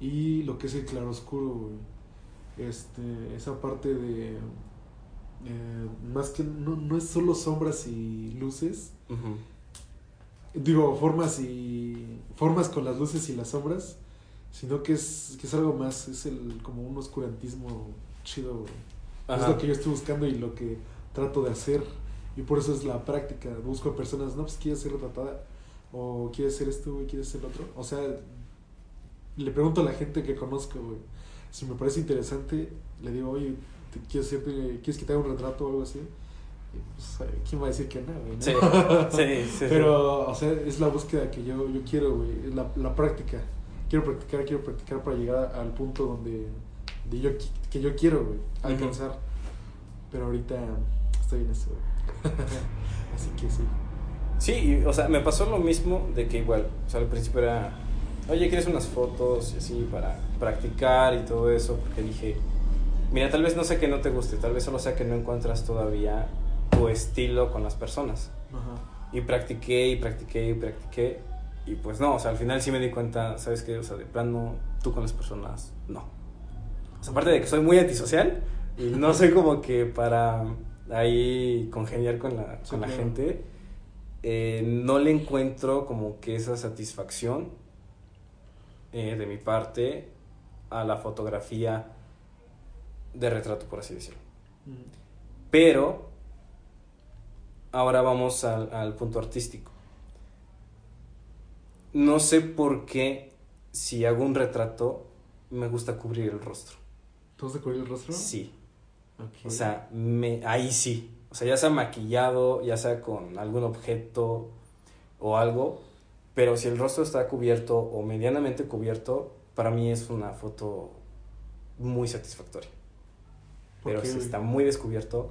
Y lo que es el claroscuro, güey. Este, esa parte de... eh, más que... No, no es solo sombras y luces. Digo, formas y... Formas con las luces y las sombras. Sino que es, que es algo más. Es el como un oscurantismo chido, güey. Es lo que yo estoy buscando y lo que trato de hacer. Y por eso es la práctica. Busco personas, no, pues quieres ser retratada. O quieres ser esto, güey, quieres ser lo otro. O sea, le pregunto a la gente que conozco, güey. Si me parece interesante, le digo, oye, ¿te quieres, hacerte- ¿quieres que te haga un retrato o algo así? Y, pues, ¿quién va a decir que no, güey? no? Sí, sí, sí. Pero, o sea, es la búsqueda que yo, yo quiero, güey. La, la práctica. Quiero practicar, quiero practicar para llegar al punto donde de yo, que yo quiero, güey, alcanzar. Pero ahorita estoy en eso, güey. Así que sí. Sí, y, o sea, me pasó lo mismo de que igual, o sea, al principio era, oye, ¿quieres unas fotos y así para practicar y todo eso? Porque dije, mira, tal vez no sé que no te guste, tal vez solo sea que no encuentras todavía tu estilo con las personas. Ajá. Y practiqué y practiqué y practiqué. Y pues no, o sea, al final sí me di cuenta, ¿sabes qué? O sea, de plano, tú con las personas, no. O sea, aparte de que soy muy antisocial y no soy como que para ahí congeniar con la, Sí, con la claro. gente, eh, no le encuentro como que esa satisfacción eh, de mi parte a la fotografía de retrato, por así decirlo. Mm. Pero ahora vamos al, al punto artístico. No sé por qué si hago un retrato me gusta cubrir el rostro. ¿Te vas a cubrir el rostro? Sí. O sea, me, ahí sí. O sea, ya sea maquillado, ya sea con algún objeto o algo, Pero si el rostro está cubierto o medianamente cubierto, para mí es una foto muy satisfactoria. ¿Por Pero si güey? está muy descubierto,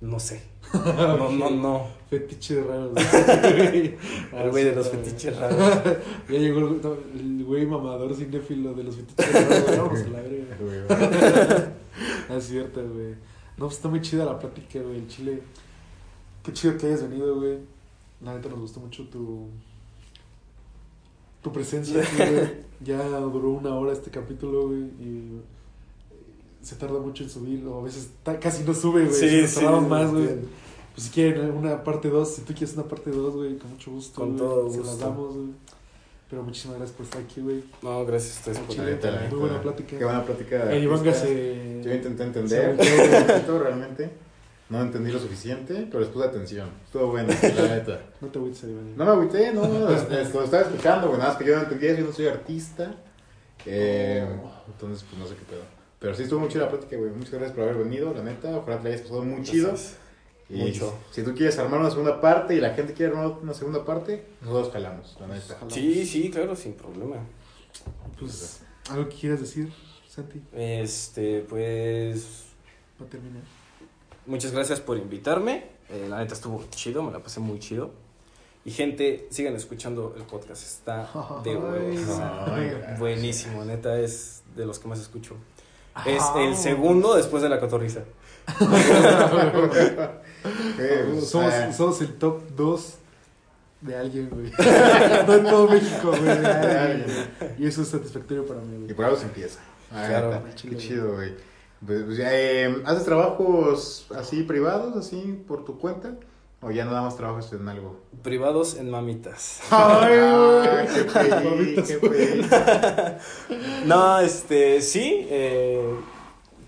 no sé. No, no, no. Fetiches raros. güey. El güey de los Ah, fetiches raros. Ya llegó el, el güey mamador cinéfilo de los fetiches raros. Vamos a la verga. Ah, Es cierto, güey. No, pues está muy chida la plática, güey. El chile. Qué chido que hayas venido, güey. La neta nos gustó mucho tu. Tu presencia, aquí, güey. Ya duró una hora este capítulo, güey. Y. Se tarda mucho en subir, o a veces casi no sube, güey. Sí, sí, tardamos sí, más, güey. Pues si quieren una parte 2, si tú quieres una parte 2, güey, con mucho gusto. Con todo Se las damos, güey. Pero muchísimas gracias por estar aquí, güey. No, gracias a ustedes por la muy buena plática. Qué buena plática. El Iván se. Yo intenté entender poquito realmente. No entendí lo suficiente, pero les puse atención. Estuvo bueno, la neta. No te agüites, Iván. No me agüité, no, no, lo estaba escuchando, güey, nada más que yo no entendía, yo no soy artista. Eh, entonces, pues no sé qué pedo. Pero sí estuvo muy chida la plática, güey. Muchas gracias por haber venido, la neta. Ojalá te la hayas pasado muy chido. Y Mucho. si tú quieres armar una segunda parte y la gente quiere armar una segunda parte, nosotros jalamos, la neta. Sí, sí, claro, sin problema. Pues, ¿algo que quieras decir, Santi? Este, pues. Para terminar. Muchas gracias por invitarme. Eh, la neta estuvo chido, me la pasé muy chido. Y gente, sigan escuchando el podcast. Está de huevos. Buenísimo, neta, es de los que más escucho. Es el segundo después de la cotorriza. Somos, somos el top 2 de alguien, güey. no en todo México, güey. Y eso es satisfactorio para mí, Y güey. por algo se empieza. Ah, Claro. Qué chido, güey. Pues, pues, eh, ¿Haces trabajos así privados, así por tu cuenta? ¿O ya nada más trabajas en algo? Privados en mamitas. Ay, qué Mamitas, qué. No, este, sí. eh,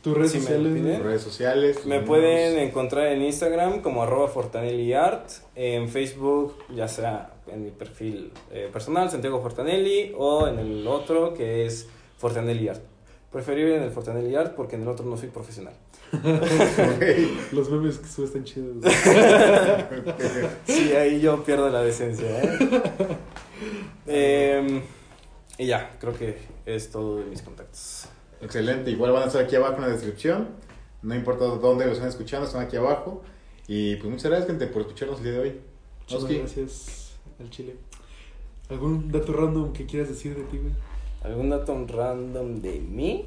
Tus redes Si me sociales, piden. güey. Redes sociales. me números. pueden encontrar en Instagram como arroba fortanelliart. En Facebook, ya sea en mi perfil eh, personal, Santiago Fortanelli, o en el otro que es Fortanelli Art. Preferible en el Fortanelli Art porque en el otro no soy profesional. Los memes que subes están chidos. güey. Sí, ahí yo pierdo la decencia, ¿eh? Em, y ya, creo que es todo de mis contactos. Excelente. Igual van a estar aquí abajo en la descripción. No importa dónde lo están escuchando, están aquí abajo. Y pues muchas gracias, gente, por escucharnos el día de hoy. Muchas Oski. gracias al Chile. ¿Algún dato random que quieras decir de ti, güey? ¿Algún dato random de mí?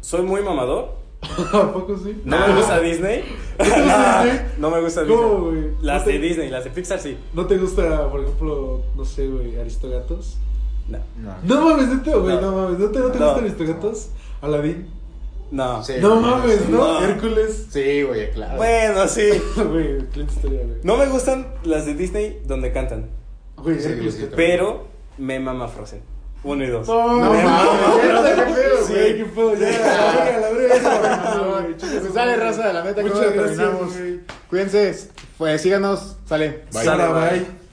Soy muy mamador. ¿A poco sí? No me gusta Disney. ¿No te gusta no, Disney? no me gusta ¿Cómo, Disney. güey? Las ¿No te- de Disney, las de Pixar sí. ¿No te gusta, por ejemplo, no sé, güey, Aristogatos? No. No. No mames, neta, güey, No. no. mames. ¿No te, no te No. gustan Aristogatos? Aladín. No. Sí, no mames, sí. ¿no? No. Hércules. Sí, güey, claro. Bueno, sí. Güey, Clint Historia, güey. No me gustan las de Disney donde cantan. Güey, Sí, Hércules. sí, que- también. Pero me mama Frozen. Uno y dos. No, No. Pues sale raza, la neta, Muchas ¿cómo gracias. Cuídense, pues síganos, sale. Sara, bye.